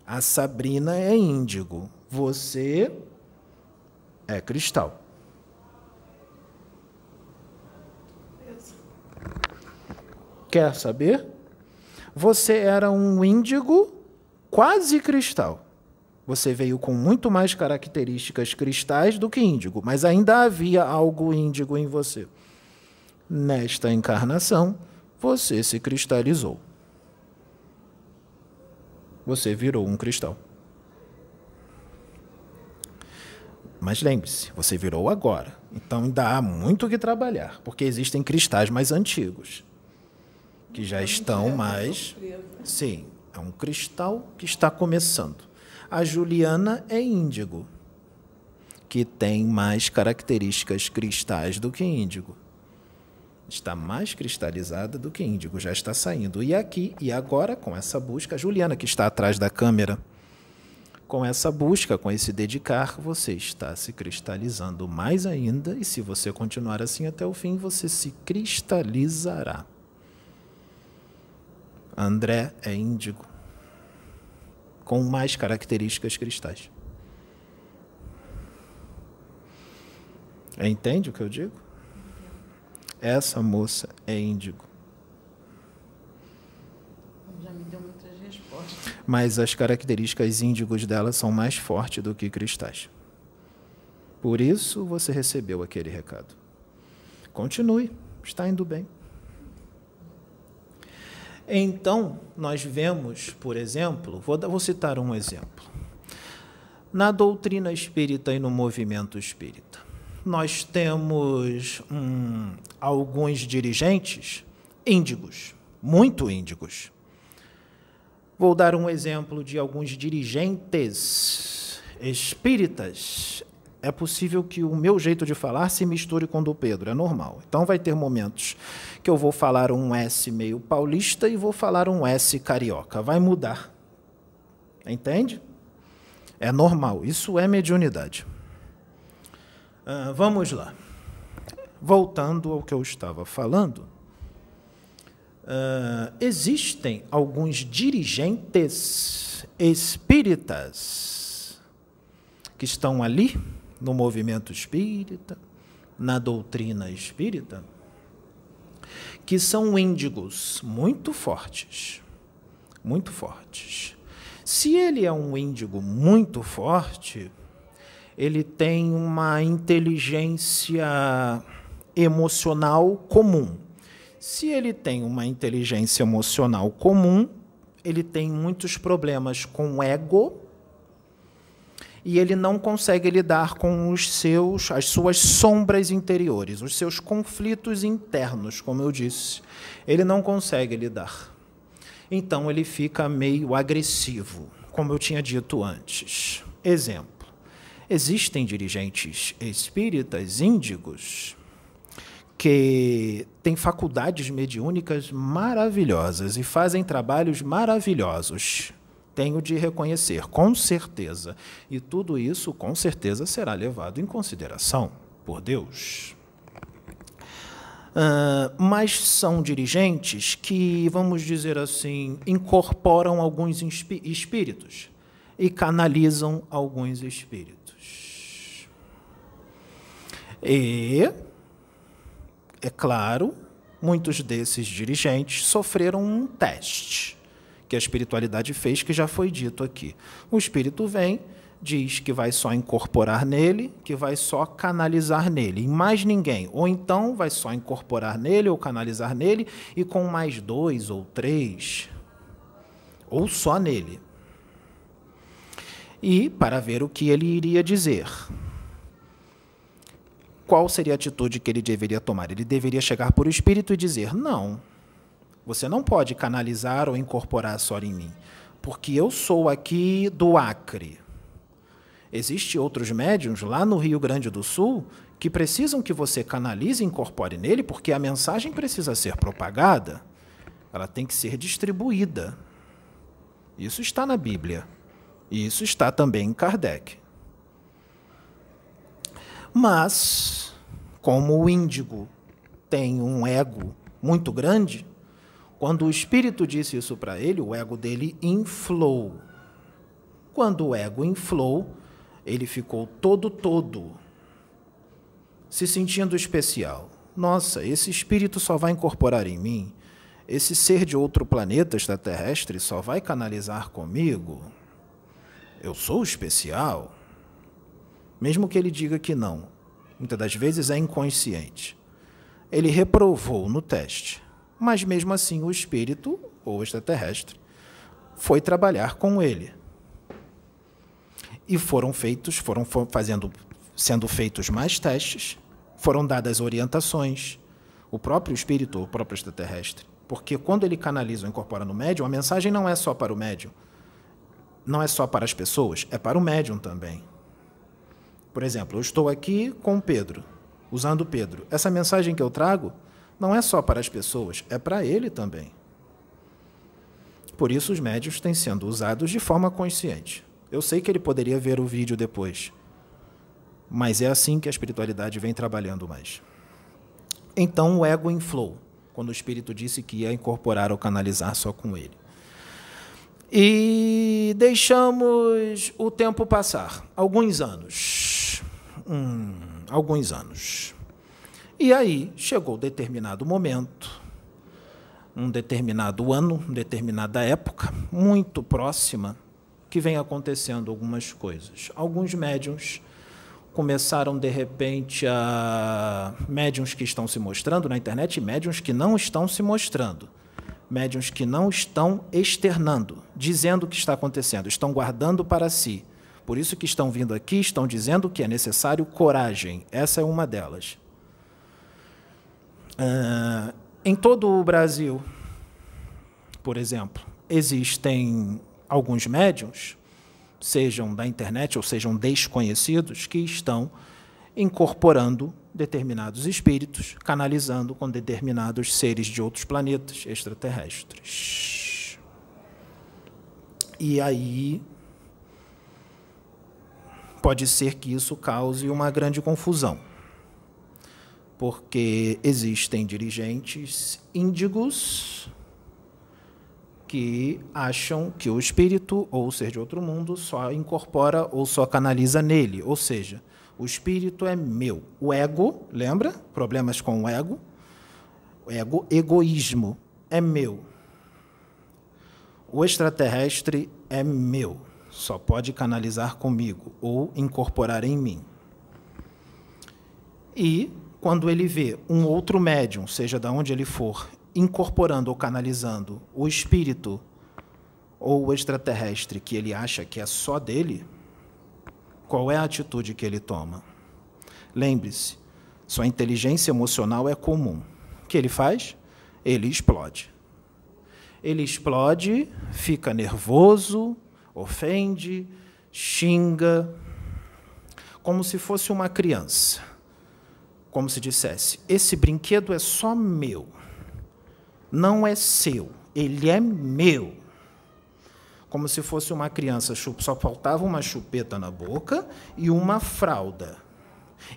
A Sabrina é índigo. Você é cristal. Quer saber? Você era um índigo quase cristal. Você veio com muito mais características cristais do que índigo, mas ainda havia algo índigo em você. Nesta encarnação, você se cristalizou. Você virou um cristal. Mas lembre-se, você virou agora. Então ainda há muito que trabalhar, porque existem cristais mais antigos que já estão mais. Sim, é um cristal que está começando. A Juliana é índigo, que tem mais características cristais do que índigo. Está mais cristalizada do que índigo, já está saindo. E aqui e agora, com essa busca, Juliana, que está atrás da câmera, com essa busca, com esse dedicar, você está se cristalizando mais ainda, e se você continuar assim até o fim, você se cristalizará. André é índigo, com mais características cristais. Entende o que eu digo? Essa moça é índigo. Já me deu muitas respostas. Mas as características índigos dela são mais fortes do que cristais. Por isso você recebeu aquele recado. Continue, está indo bem. Então, nós vemos, por exemplo, vou, vou citar um exemplo. Na doutrina espírita e no movimento espírita, nós temos hum, alguns dirigentes índigos, muito índigos. Vou dar um exemplo de alguns dirigentes espíritas. É possível que o meu jeito de falar se misture com o do Pedro, é normal. Então vai ter momentos que eu vou falar um S meio paulista e vou falar um S carioca. Vai mudar. Entende? É normal. Isso é mediunidade. Uh, vamos lá. Voltando ao que eu estava falando, uh, existem alguns dirigentes espíritas que estão ali no movimento espírita, na doutrina espírita, que são índigos muito fortes. Muito fortes. Se ele é um índigo muito forte, ele tem uma inteligência emocional comum. Se ele tem uma inteligência emocional comum, ele tem muitos problemas com o ego e ele não consegue lidar com os seus, as suas sombras interiores, os seus conflitos internos, como eu disse. Ele não consegue lidar. Então ele fica meio agressivo, como eu tinha dito antes. Exemplo: existem dirigentes espíritas índigos que têm faculdades mediúnicas maravilhosas e fazem trabalhos maravilhosos tenho de reconhecer, com certeza. E tudo isso, com certeza, será levado em consideração por Deus. Uh, mas são dirigentes que, vamos dizer assim, incorporam alguns espíritos e canalizam alguns espíritos. E, é claro, muitos desses dirigentes sofreram um teste que a espiritualidade fez, que já foi dito aqui. O espírito vem, diz que vai só incorporar nele, que vai só canalizar nele, e mais ninguém. Ou então vai só incorporar nele ou canalizar nele, e com mais dois ou três, ou só nele. E para ver o que ele iria dizer. Qual seria a atitude que ele deveria tomar? Ele deveria chegar por espírito e dizer: Não, você não pode canalizar ou incorporar só em mim, porque eu sou aqui do Acre. Existem outros médiums lá no Rio Grande do Sul que precisam que você canalize e incorpore nele, porque a mensagem precisa ser propagada, ela tem que ser distribuída. Isso está na Bíblia. E isso está também em Kardec. Mas, como o índigo tem um ego muito grande, quando o espírito disse isso para ele, o ego dele inflou. Quando o ego inflou, ele ficou todo todo, se sentindo especial. Nossa, esse espírito só vai incorporar em mim esse ser de outro planeta extraterrestre só vai canalizar comigo? Eu sou especial? Mesmo que ele diga que não, muitas das vezes é inconsciente. Ele reprovou no teste, mas mesmo assim o espírito, ou extraterrestre, foi trabalhar com ele. E foram feitos, foram fazendo, sendo feitos mais testes, foram dadas orientações, o próprio espírito, o próprio extraterrestre, porque quando ele canaliza ou incorpora no médium, a mensagem não é só para o médium. Não é só para as pessoas, é para o médium também. Por exemplo, eu estou aqui com Pedro, usando Pedro. Essa mensagem que eu trago não é só para as pessoas, é para ele também. Por isso, os médios têm sendo usados de forma consciente. Eu sei que ele poderia ver o vídeo depois, mas é assim que a espiritualidade vem trabalhando mais. Então, o ego inflou quando o Espírito disse que ia incorporar ou canalizar só com ele. E deixamos o tempo passar, alguns anos. Hum, alguns anos. E aí chegou determinado momento, um determinado ano, determinada época, muito próxima, que vem acontecendo algumas coisas. Alguns médiums começaram de repente a médiums que estão se mostrando na internet e médiums que não estão se mostrando. Médiums que não estão externando, dizendo o que está acontecendo, estão guardando para si. Por isso que estão vindo aqui, estão dizendo que é necessário coragem. Essa é uma delas. Uh, em todo o Brasil, por exemplo, existem alguns médiums sejam da internet ou sejam desconhecidos, que estão incorporando determinados espíritos, canalizando com determinados seres de outros planetas extraterrestres. E aí pode ser que isso cause uma grande confusão, porque existem dirigentes índigos que acham que o espírito ou ser de outro mundo só incorpora ou só canaliza nele, ou seja, o espírito é meu. O ego, lembra? Problemas com o ego. O ego, egoísmo, é meu. O extraterrestre é meu, só pode canalizar comigo ou incorporar em mim. E quando ele vê um outro médium, seja de onde ele for, incorporando ou canalizando o espírito ou o extraterrestre que ele acha que é só dele, qual é a atitude que ele toma? Lembre-se, sua inteligência emocional é comum. O que ele faz? Ele explode. Ele explode, fica nervoso, ofende, xinga, como se fosse uma criança. Como se dissesse: Esse brinquedo é só meu não é seu, ele é meu. Como se fosse uma criança, só faltava uma chupeta na boca e uma fralda.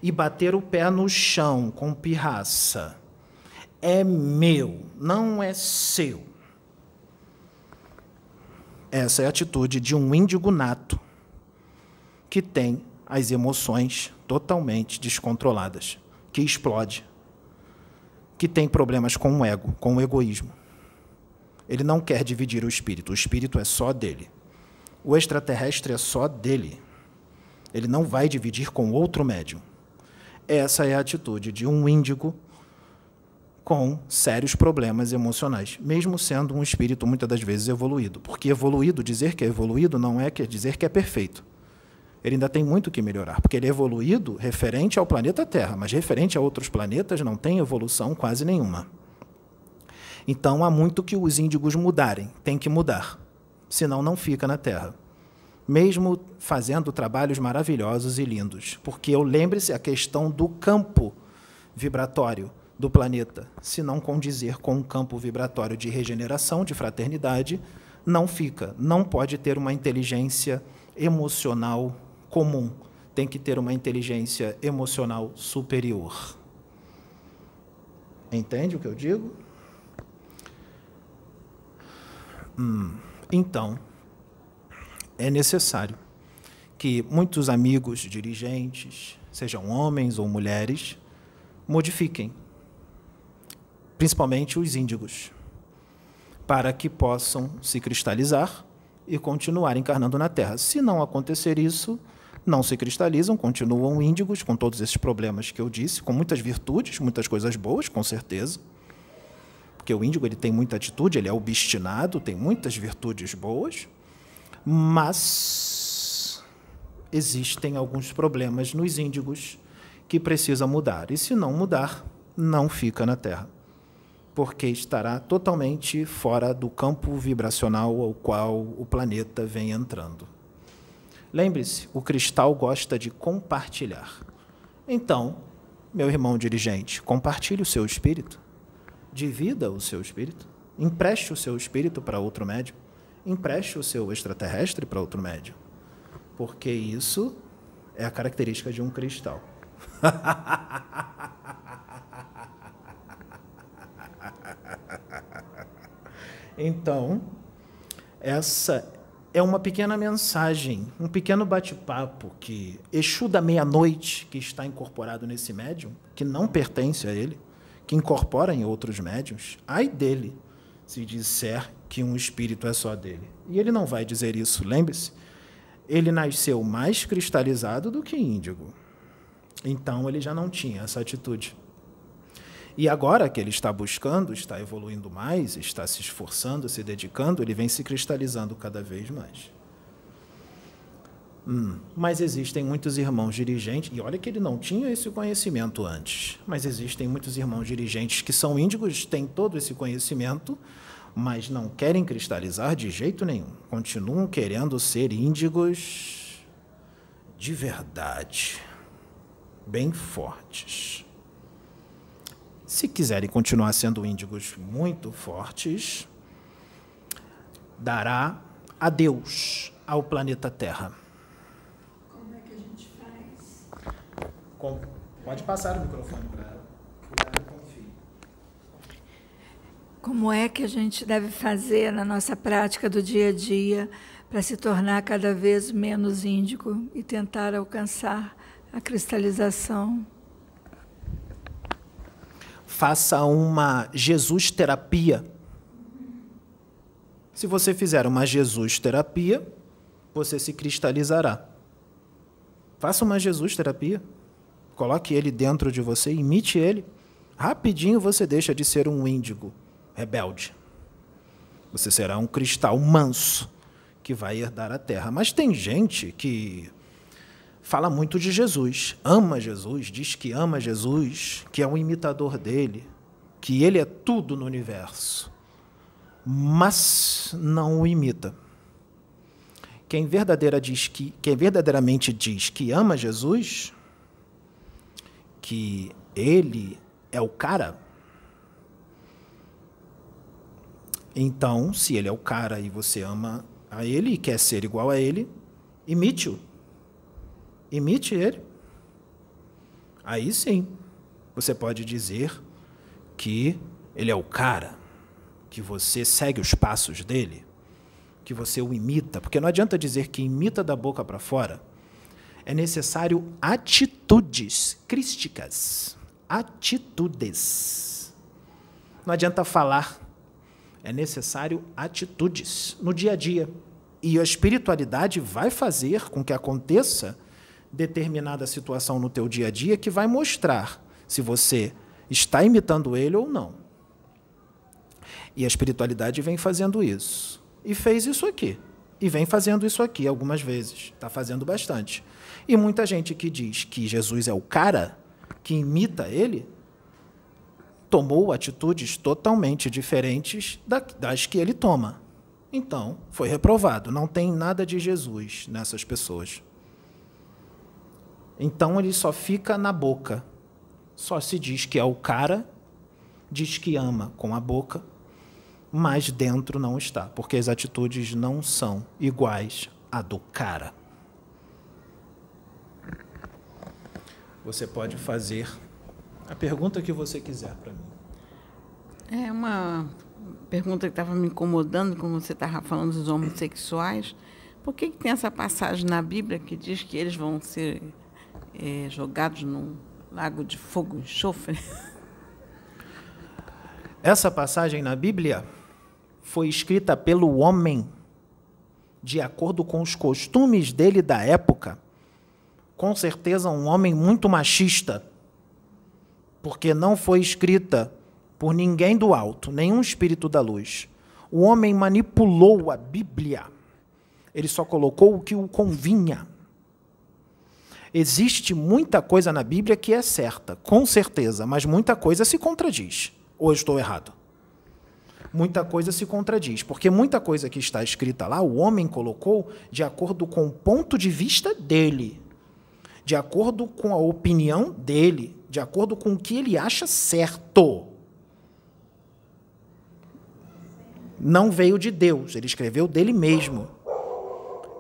E bater o pé no chão com pirraça. É meu, não é seu. Essa é a atitude de um índigo nato que tem as emoções totalmente descontroladas, que explode que tem problemas com o ego, com o egoísmo. Ele não quer dividir o espírito, o espírito é só dele. O extraterrestre é só dele. Ele não vai dividir com outro médium. Essa é a atitude de um índigo com sérios problemas emocionais, mesmo sendo um espírito muitas das vezes evoluído. Porque evoluído, dizer que é evoluído, não é dizer que é perfeito ele ainda tem muito que melhorar, porque ele é evoluído referente ao planeta Terra, mas referente a outros planetas não tem evolução quase nenhuma. Então há muito que os índigos mudarem, tem que mudar, senão não fica na Terra. Mesmo fazendo trabalhos maravilhosos e lindos, porque eu lembre-se a questão do campo vibratório do planeta, se não condizer com um campo vibratório de regeneração, de fraternidade, não fica, não pode ter uma inteligência emocional comum tem que ter uma inteligência emocional superior. Entende o que eu digo? Hum, então, é necessário que muitos amigos dirigentes, sejam homens ou mulheres, modifiquem, principalmente os índigos, para que possam se cristalizar e continuar encarnando na Terra. Se não acontecer isso, não se cristalizam, continuam índigos com todos esses problemas que eu disse, com muitas virtudes, muitas coisas boas, com certeza. Porque o índigo ele tem muita atitude, ele é obstinado, tem muitas virtudes boas, mas existem alguns problemas nos índigos que precisa mudar. E se não mudar, não fica na Terra, porque estará totalmente fora do campo vibracional ao qual o planeta vem entrando. Lembre-se, o cristal gosta de compartilhar. Então, meu irmão dirigente, compartilhe o seu espírito, divida o seu espírito, empreste o seu espírito para outro médium, empreste o seu extraterrestre para outro médium, porque isso é a característica de um cristal. <laughs> então, essa é uma pequena mensagem, um pequeno bate-papo que Exu da meia-noite, que está incorporado nesse médium, que não pertence a ele, que incorpora em outros médiums, ai dele se disser que um espírito é só dele. E ele não vai dizer isso, lembre-se. Ele nasceu mais cristalizado do que índigo. Então ele já não tinha essa atitude. E agora que ele está buscando, está evoluindo mais, está se esforçando, se dedicando, ele vem se cristalizando cada vez mais. Hum, mas existem muitos irmãos dirigentes, e olha que ele não tinha esse conhecimento antes, mas existem muitos irmãos dirigentes que são índigos, têm todo esse conhecimento, mas não querem cristalizar de jeito nenhum. Continuam querendo ser índigos de verdade, bem fortes. Se quiserem continuar sendo índigos muito fortes, dará adeus ao planeta Terra. Como é que a gente faz? Com... Pode passar o microfone para ela. Como é que a gente deve fazer na nossa prática do dia a dia para se tornar cada vez menos índigo e tentar alcançar a cristalização? Faça uma Jesus terapia. Se você fizer uma Jesus terapia, você se cristalizará. Faça uma Jesus terapia. Coloque ele dentro de você, imite ele. Rapidinho você deixa de ser um índigo rebelde. Você será um cristal manso que vai herdar a terra. Mas tem gente que fala muito de Jesus, ama Jesus, diz que ama Jesus, que é um imitador dele, que ele é tudo no universo, mas não o imita. Quem, verdadeira diz que, quem verdadeiramente diz que ama Jesus, que ele é o cara, então, se ele é o cara e você ama a ele e quer ser igual a ele, imite-o imite ele. Aí sim, você pode dizer que ele é o cara, que você segue os passos dele, que você o imita, porque não adianta dizer que imita da boca para fora. É necessário atitudes crísticas, atitudes. Não adianta falar, é necessário atitudes no dia a dia. E a espiritualidade vai fazer com que aconteça determinada situação no teu dia a dia que vai mostrar se você está imitando ele ou não. E a espiritualidade vem fazendo isso. E fez isso aqui. E vem fazendo isso aqui algumas vezes. Está fazendo bastante. E muita gente que diz que Jesus é o cara que imita ele, tomou atitudes totalmente diferentes das que ele toma. Então, foi reprovado. Não tem nada de Jesus nessas pessoas. Então ele só fica na boca. Só se diz que é o cara, diz que ama com a boca, mas dentro não está, porque as atitudes não são iguais à do cara. Você pode fazer a pergunta que você quiser para mim. É uma pergunta que estava me incomodando, como você estava falando dos homossexuais. Por que, que tem essa passagem na Bíblia que diz que eles vão ser é, jogados num lago de fogo enxofre. <laughs> Essa passagem na Bíblia foi escrita pelo homem, de acordo com os costumes dele da época, com certeza um homem muito machista, porque não foi escrita por ninguém do alto, nenhum espírito da luz. O homem manipulou a Bíblia. Ele só colocou o que o convinha. Existe muita coisa na Bíblia que é certa, com certeza, mas muita coisa se contradiz. Ou eu estou errado? Muita coisa se contradiz, porque muita coisa que está escrita lá, o homem colocou de acordo com o ponto de vista dele, de acordo com a opinião dele, de acordo com o que ele acha certo. Não veio de Deus, ele escreveu dele mesmo.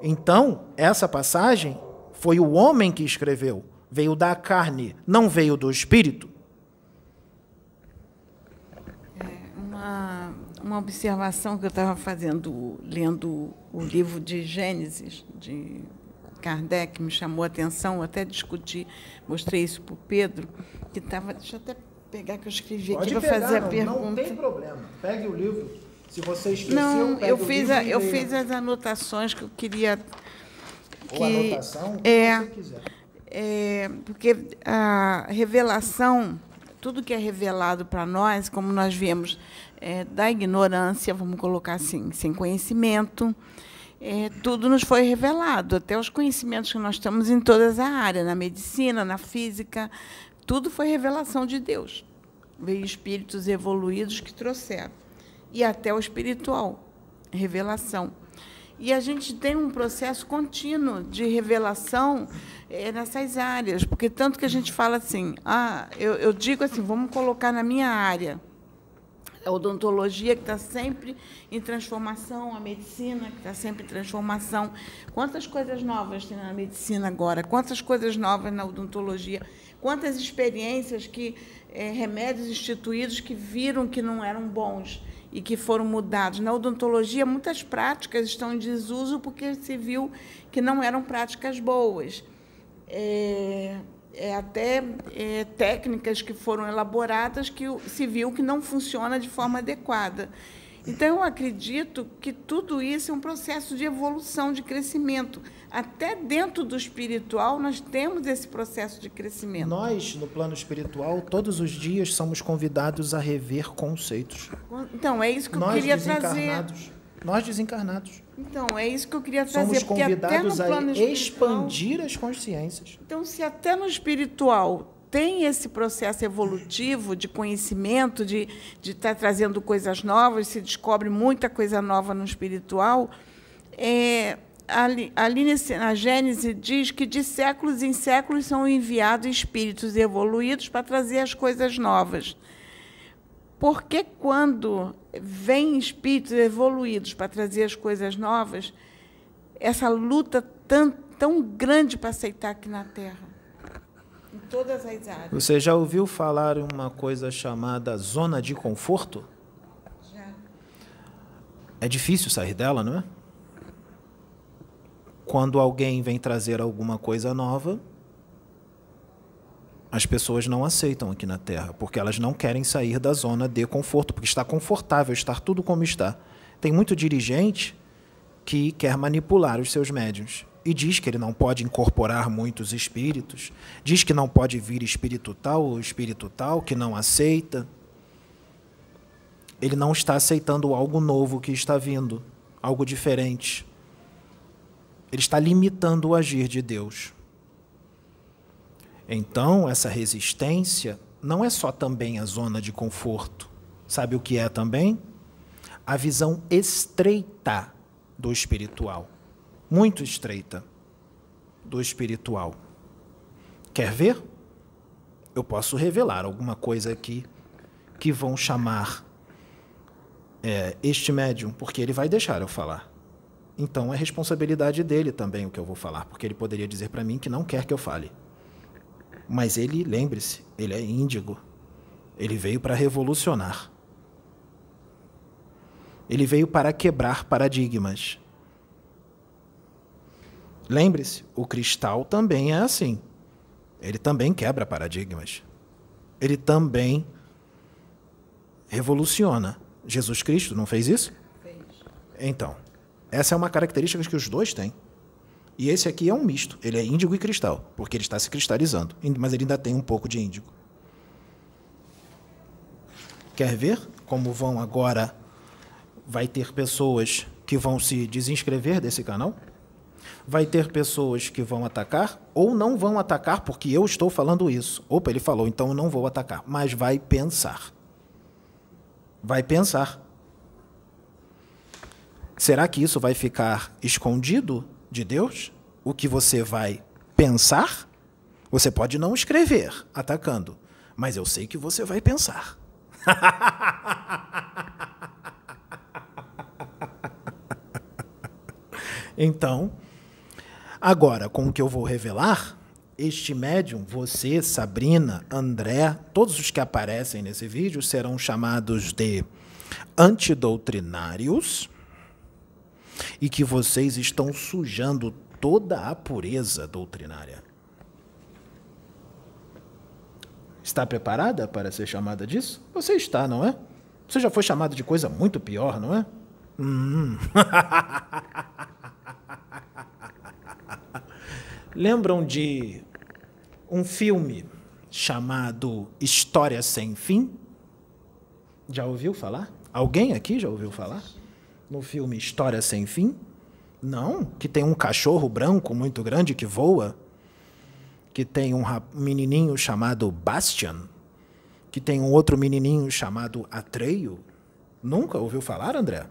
Então, essa passagem foi o homem que escreveu, veio da carne, não veio do espírito. É uma, uma observação que eu estava fazendo, lendo o livro de Gênesis, de Kardec, me chamou a atenção, até discuti, mostrei isso para o Pedro, que estava. Deixa eu até pegar que eu escrevi Pode aqui para fazer não, a pergunta. Não tem problema. Pegue o livro. Se você esqueceu, não, eu fiz a, eu fiz as anotações que eu queria que, Ou anotação, é, você quiser. É, porque a revelação, tudo que é revelado para nós, como nós vemos, é, da ignorância, vamos colocar assim, sem conhecimento, é, tudo nos foi revelado, até os conhecimentos que nós temos em todas as áreas, na medicina, na física, tudo foi revelação de Deus. Veio espíritos evoluídos que trouxeram. E até o espiritual, revelação. E a gente tem um processo contínuo de revelação é, nessas áreas, porque tanto que a gente fala assim, ah, eu, eu digo assim, vamos colocar na minha área, a odontologia que está sempre em transformação, a medicina que está sempre em transformação. Quantas coisas novas tem na medicina agora? Quantas coisas novas na odontologia? Quantas experiências que é, remédios instituídos que viram que não eram bons e que foram mudados. Na odontologia, muitas práticas estão em desuso porque se viu que não eram práticas boas. É, é até é, técnicas que foram elaboradas que se viu que não funciona de forma adequada. Então, eu acredito que tudo isso é um processo de evolução, de crescimento. Até dentro do espiritual, nós temos esse processo de crescimento. Nós, no plano espiritual, todos os dias somos convidados a rever conceitos. Então, é isso que nós eu queria trazer. Nós desencarnados. Então, é isso que eu queria trazer. Somos convidados a expandir as consciências. Então, se até no espiritual tem esse processo evolutivo de conhecimento, de, de estar tá trazendo coisas novas, se descobre muita coisa nova no espiritual. É, ali, ali na Gênese diz que de séculos em séculos são enviados espíritos evoluídos para trazer as coisas novas. Porque quando vem espíritos evoluídos para trazer as coisas novas, essa luta tão, tão grande para aceitar aqui na Terra? Em todas as áreas. Você já ouviu falar em uma coisa chamada zona de conforto? Já. É difícil sair dela, não é? Quando alguém vem trazer alguma coisa nova, as pessoas não aceitam aqui na Terra, porque elas não querem sair da zona de conforto, porque está confortável estar tudo como está. Tem muito dirigente que quer manipular os seus médiums e diz que ele não pode incorporar muitos espíritos, diz que não pode vir espírito tal ou espírito tal, que não aceita. Ele não está aceitando algo novo que está vindo, algo diferente. Ele está limitando o agir de Deus. Então, essa resistência não é só também a zona de conforto. Sabe o que é também? A visão estreita do espiritual muito estreita do espiritual. Quer ver? Eu posso revelar alguma coisa aqui que vão chamar é, este médium, porque ele vai deixar eu falar. Então é responsabilidade dele também o que eu vou falar, porque ele poderia dizer para mim que não quer que eu fale. Mas ele, lembre-se, ele é índigo. Ele veio para revolucionar. Ele veio para quebrar paradigmas. Lembre-se, o cristal também é assim. Ele também quebra paradigmas. Ele também revoluciona. Jesus Cristo não fez isso? Então, essa é uma característica que os dois têm. E esse aqui é um misto. Ele é índigo e cristal, porque ele está se cristalizando. Mas ele ainda tem um pouco de índigo. Quer ver como vão agora? Vai ter pessoas que vão se desinscrever desse canal? Vai ter pessoas que vão atacar ou não vão atacar porque eu estou falando isso. Opa, ele falou, então eu não vou atacar. Mas vai pensar. Vai pensar. Será que isso vai ficar escondido de Deus? O que você vai pensar? Você pode não escrever atacando, mas eu sei que você vai pensar. <laughs> então, agora, com o que eu vou revelar, este médium, você, Sabrina, André, todos os que aparecem nesse vídeo serão chamados de antidoutrinários e que vocês estão sujando toda a pureza doutrinária. Está preparada para ser chamada disso? Você está, não é? Você já foi chamada de coisa muito pior, não é? Hum. <laughs> Lembram de um filme chamado História Sem Fim? Já ouviu falar? Alguém aqui já ouviu falar? No filme História Sem Fim? Não? Que tem um cachorro branco muito grande que voa? que tem um menininho chamado Bastian, que tem um outro menininho chamado Atreio. Nunca ouviu falar, André?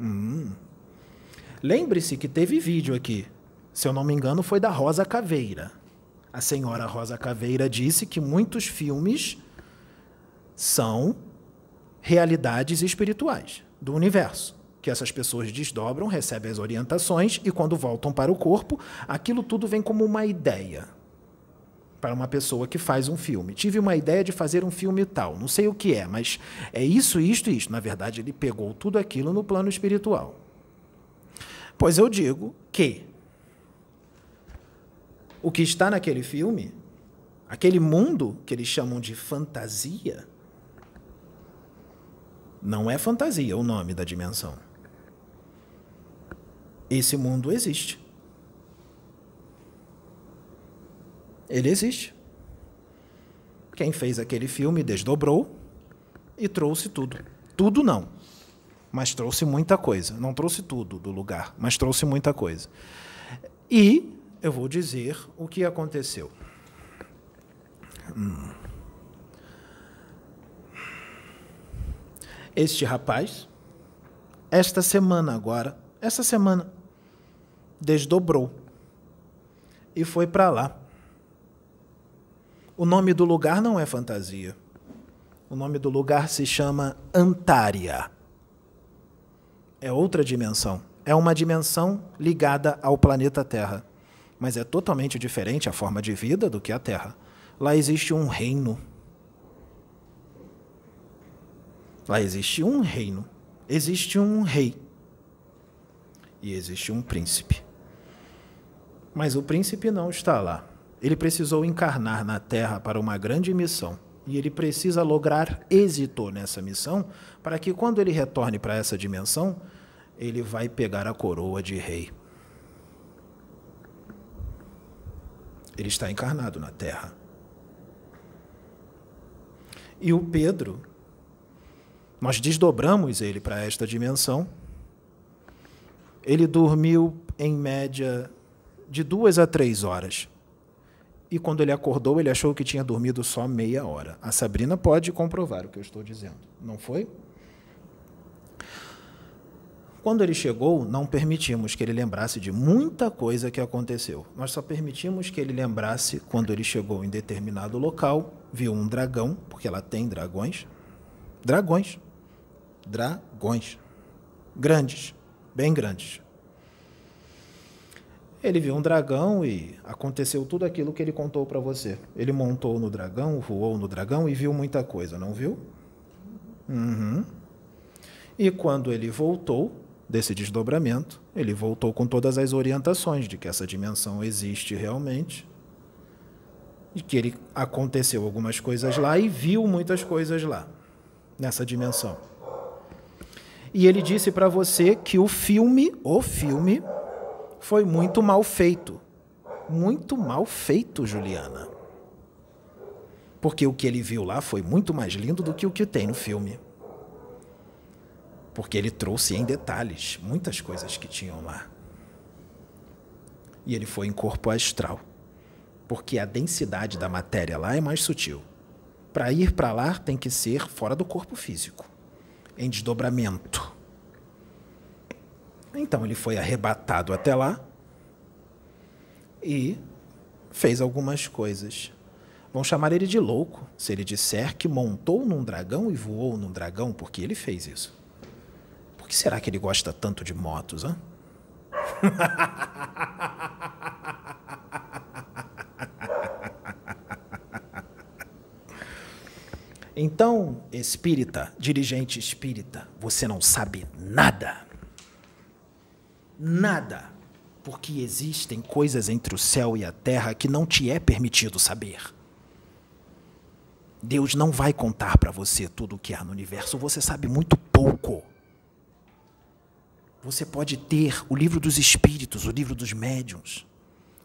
Hum. Lembre-se que teve vídeo aqui. Se eu não me engano, foi da Rosa Caveira. A senhora Rosa Caveira disse que muitos filmes são realidades espirituais do universo que essas pessoas desdobram, recebem as orientações e quando voltam para o corpo, aquilo tudo vem como uma ideia para uma pessoa que faz um filme. Tive uma ideia de fazer um filme tal, não sei o que é, mas é isso, isto isto. Na verdade, ele pegou tudo aquilo no plano espiritual. Pois eu digo que o que está naquele filme, aquele mundo que eles chamam de fantasia, não é fantasia o nome da dimensão. Esse mundo existe. Ele existe. Quem fez aquele filme desdobrou e trouxe tudo. Tudo não, mas trouxe muita coisa. Não trouxe tudo do lugar, mas trouxe muita coisa. E eu vou dizer o que aconteceu. Hum. Este rapaz, esta semana agora, essa semana, desdobrou e foi para lá. O nome do lugar não é fantasia. O nome do lugar se chama Antária. É outra dimensão. É uma dimensão ligada ao planeta Terra. Mas é totalmente diferente a forma de vida do que a Terra. Lá existe um reino. Lá existe um reino. Existe um rei. E existe um príncipe. Mas o príncipe não está lá. Ele precisou encarnar na Terra para uma grande missão. E ele precisa lograr êxito nessa missão para que, quando ele retorne para essa dimensão, ele vai pegar a coroa de rei. Ele está encarnado na Terra. E o Pedro, nós desdobramos ele para esta dimensão. Ele dormiu, em média, de duas a três horas. E quando ele acordou, ele achou que tinha dormido só meia hora. A Sabrina pode comprovar o que eu estou dizendo, não foi? Quando ele chegou, não permitimos que ele lembrasse de muita coisa que aconteceu. Nós só permitimos que ele lembrasse quando ele chegou em determinado local, viu um dragão, porque ela tem dragões. Dragões. Dragões. Grandes, bem grandes. Ele viu um dragão e aconteceu tudo aquilo que ele contou para você. Ele montou no dragão, voou no dragão e viu muita coisa, não viu? Uhum. E quando ele voltou desse desdobramento, ele voltou com todas as orientações de que essa dimensão existe realmente, de que ele aconteceu algumas coisas lá e viu muitas coisas lá, nessa dimensão. E ele disse para você que o filme, o filme, foi muito mal feito. Muito mal feito, Juliana. Porque o que ele viu lá foi muito mais lindo do que o que tem no filme. Porque ele trouxe em detalhes muitas coisas que tinham lá. E ele foi em corpo astral. Porque a densidade da matéria lá é mais sutil. Para ir para lá tem que ser fora do corpo físico, em desdobramento. Então ele foi arrebatado até lá e fez algumas coisas. Vão chamar ele de louco se ele disser que montou num dragão e voou num dragão, porque ele fez isso. Por que será que ele gosta tanto de motos, hã? <laughs> Então, espírita, dirigente espírita, você não sabe nada. Nada. Porque existem coisas entre o céu e a terra que não te é permitido saber. Deus não vai contar para você tudo o que há no universo, você sabe muito pouco. Você pode ter o livro dos espíritos, o livro dos médiuns,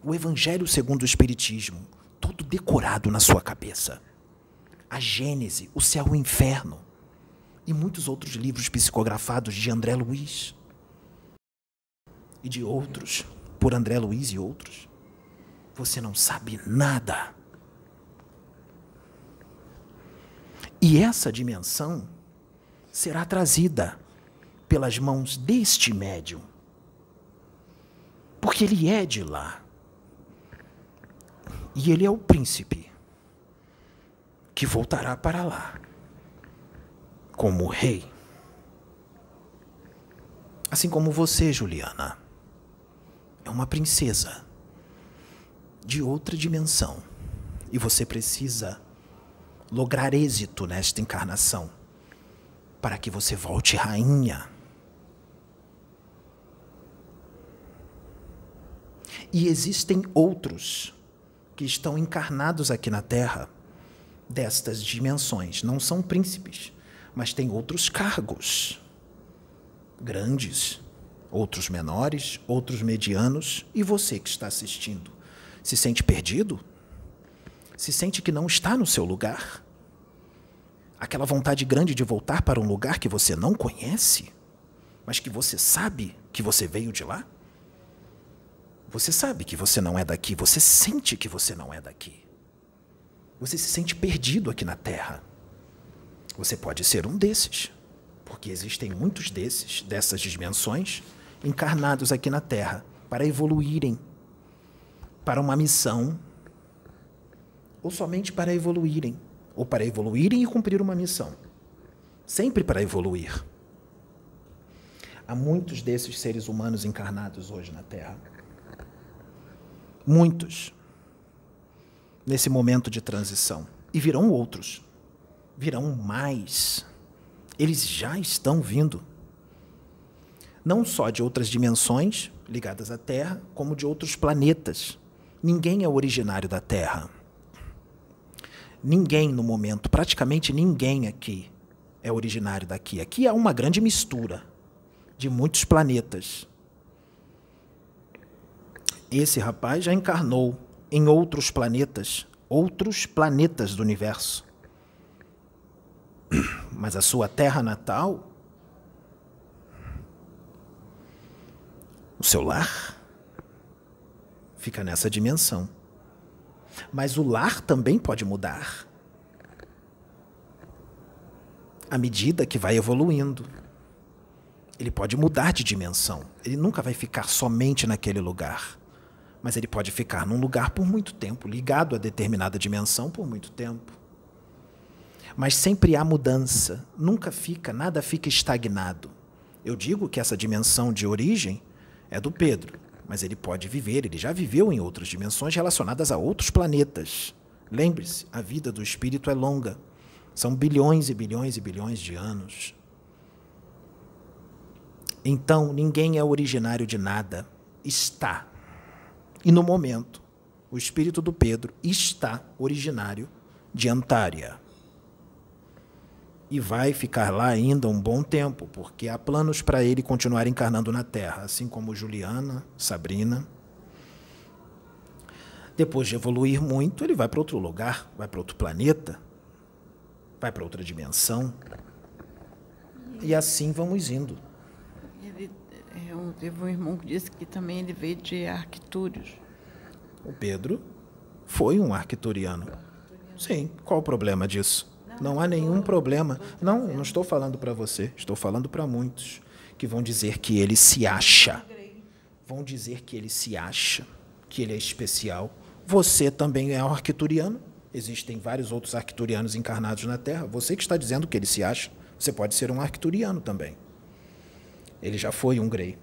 o Evangelho segundo o Espiritismo, todo decorado na sua cabeça. A Gênese, o céu e o inferno. E muitos outros livros psicografados de André Luiz. E de outros, por André Luiz e outros. Você não sabe nada. E essa dimensão será trazida pelas mãos deste médium. Porque ele é de lá. E ele é o príncipe que voltará para lá como rei. Assim como você, Juliana, é uma princesa de outra dimensão e você precisa lograr êxito nesta encarnação, para que você volte rainha. E existem outros que estão encarnados aqui na Terra destas dimensões. Não são príncipes, mas têm outros cargos grandes, outros menores, outros medianos. E você que está assistindo, se sente perdido? Se sente que não está no seu lugar? aquela vontade grande de voltar para um lugar que você não conhece, mas que você sabe que você veio de lá? Você sabe que você não é daqui, você sente que você não é daqui. Você se sente perdido aqui na Terra. Você pode ser um desses, porque existem muitos desses, dessas dimensões, encarnados aqui na Terra para evoluírem para uma missão, ou somente para evoluírem ou para evoluírem e cumprir uma missão. Sempre para evoluir. Há muitos desses seres humanos encarnados hoje na Terra. Muitos. Nesse momento de transição. E virão outros. Virão mais. Eles já estão vindo. Não só de outras dimensões ligadas à Terra, como de outros planetas. Ninguém é originário da Terra. Ninguém no momento, praticamente ninguém aqui é originário daqui. Aqui é uma grande mistura de muitos planetas. Esse rapaz já encarnou em outros planetas, outros planetas do universo. <clears throat> Mas a sua terra natal, o seu lar, fica nessa dimensão. Mas o lar também pode mudar. À medida que vai evoluindo. Ele pode mudar de dimensão. Ele nunca vai ficar somente naquele lugar. Mas ele pode ficar num lugar por muito tempo, ligado a determinada dimensão por muito tempo. Mas sempre há mudança. Nunca fica, nada fica estagnado. Eu digo que essa dimensão de origem é do Pedro mas ele pode viver, ele já viveu em outras dimensões relacionadas a outros planetas. Lembre-se, a vida do espírito é longa. São bilhões e bilhões e bilhões de anos. Então, ninguém é originário de nada. Está. E no momento, o espírito do Pedro está originário de Antária. E vai ficar lá ainda um bom tempo, porque há planos para ele continuar encarnando na Terra, assim como Juliana, Sabrina. Depois de evoluir muito, ele vai para outro lugar, vai para outro planeta, vai para outra dimensão. E assim vamos indo. Um, teve um irmão que disse que também ele veio de Arctúrios. O Pedro foi um arquituriano. Sim, qual o problema disso? Não há nenhum problema. Não, não estou falando para você, estou falando para muitos que vão dizer que ele se acha. Vão dizer que ele se acha, que ele é especial. Você também é um arquituriano. Existem vários outros arquiturianos encarnados na Terra. Você que está dizendo que ele se acha, você pode ser um arquituriano também. Ele já foi um Grey.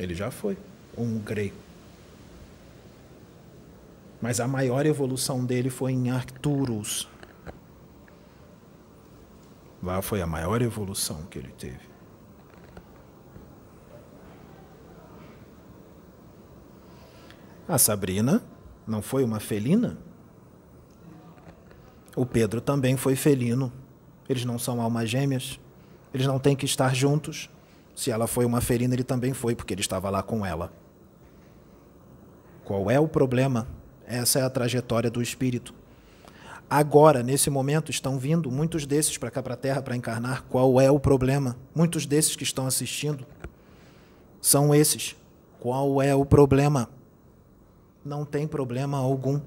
Ele já foi um Grey. Mas a maior evolução dele foi em Arcturus. Lá foi a maior evolução que ele teve. A Sabrina não foi uma felina? O Pedro também foi felino. Eles não são almas gêmeas. Eles não têm que estar juntos. Se ela foi uma felina, ele também foi, porque ele estava lá com ela. Qual é o problema? Essa é a trajetória do espírito. Agora, nesse momento, estão vindo muitos desses para cá para a Terra para encarnar. Qual é o problema? Muitos desses que estão assistindo são esses. Qual é o problema? Não tem problema algum,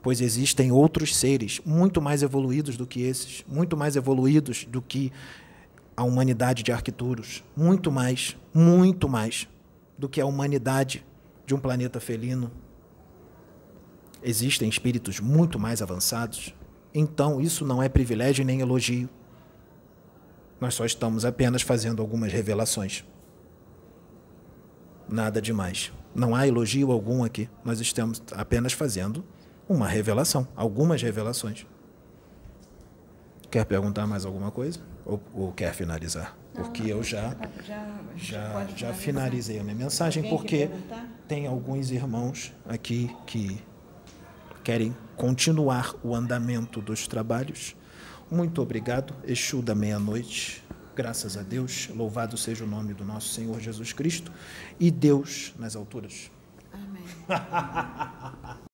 pois existem outros seres muito mais evoluídos do que esses, muito mais evoluídos do que a humanidade de Arquituros, muito mais, muito mais do que a humanidade de um planeta felino, existem espíritos muito mais avançados, então isso não é privilégio nem elogio. Nós só estamos apenas fazendo algumas revelações. Nada demais. Não há elogio algum aqui. Nós estamos apenas fazendo uma revelação, algumas revelações. Quer perguntar mais alguma coisa? Ou, ou quer finalizar? Porque eu já já, já finalizei a minha mensagem, porque tem alguns irmãos aqui que querem continuar o andamento dos trabalhos. Muito obrigado, Exu da meia-noite. Graças a Deus, louvado seja o nome do nosso Senhor Jesus Cristo e Deus nas alturas. Amém. <laughs>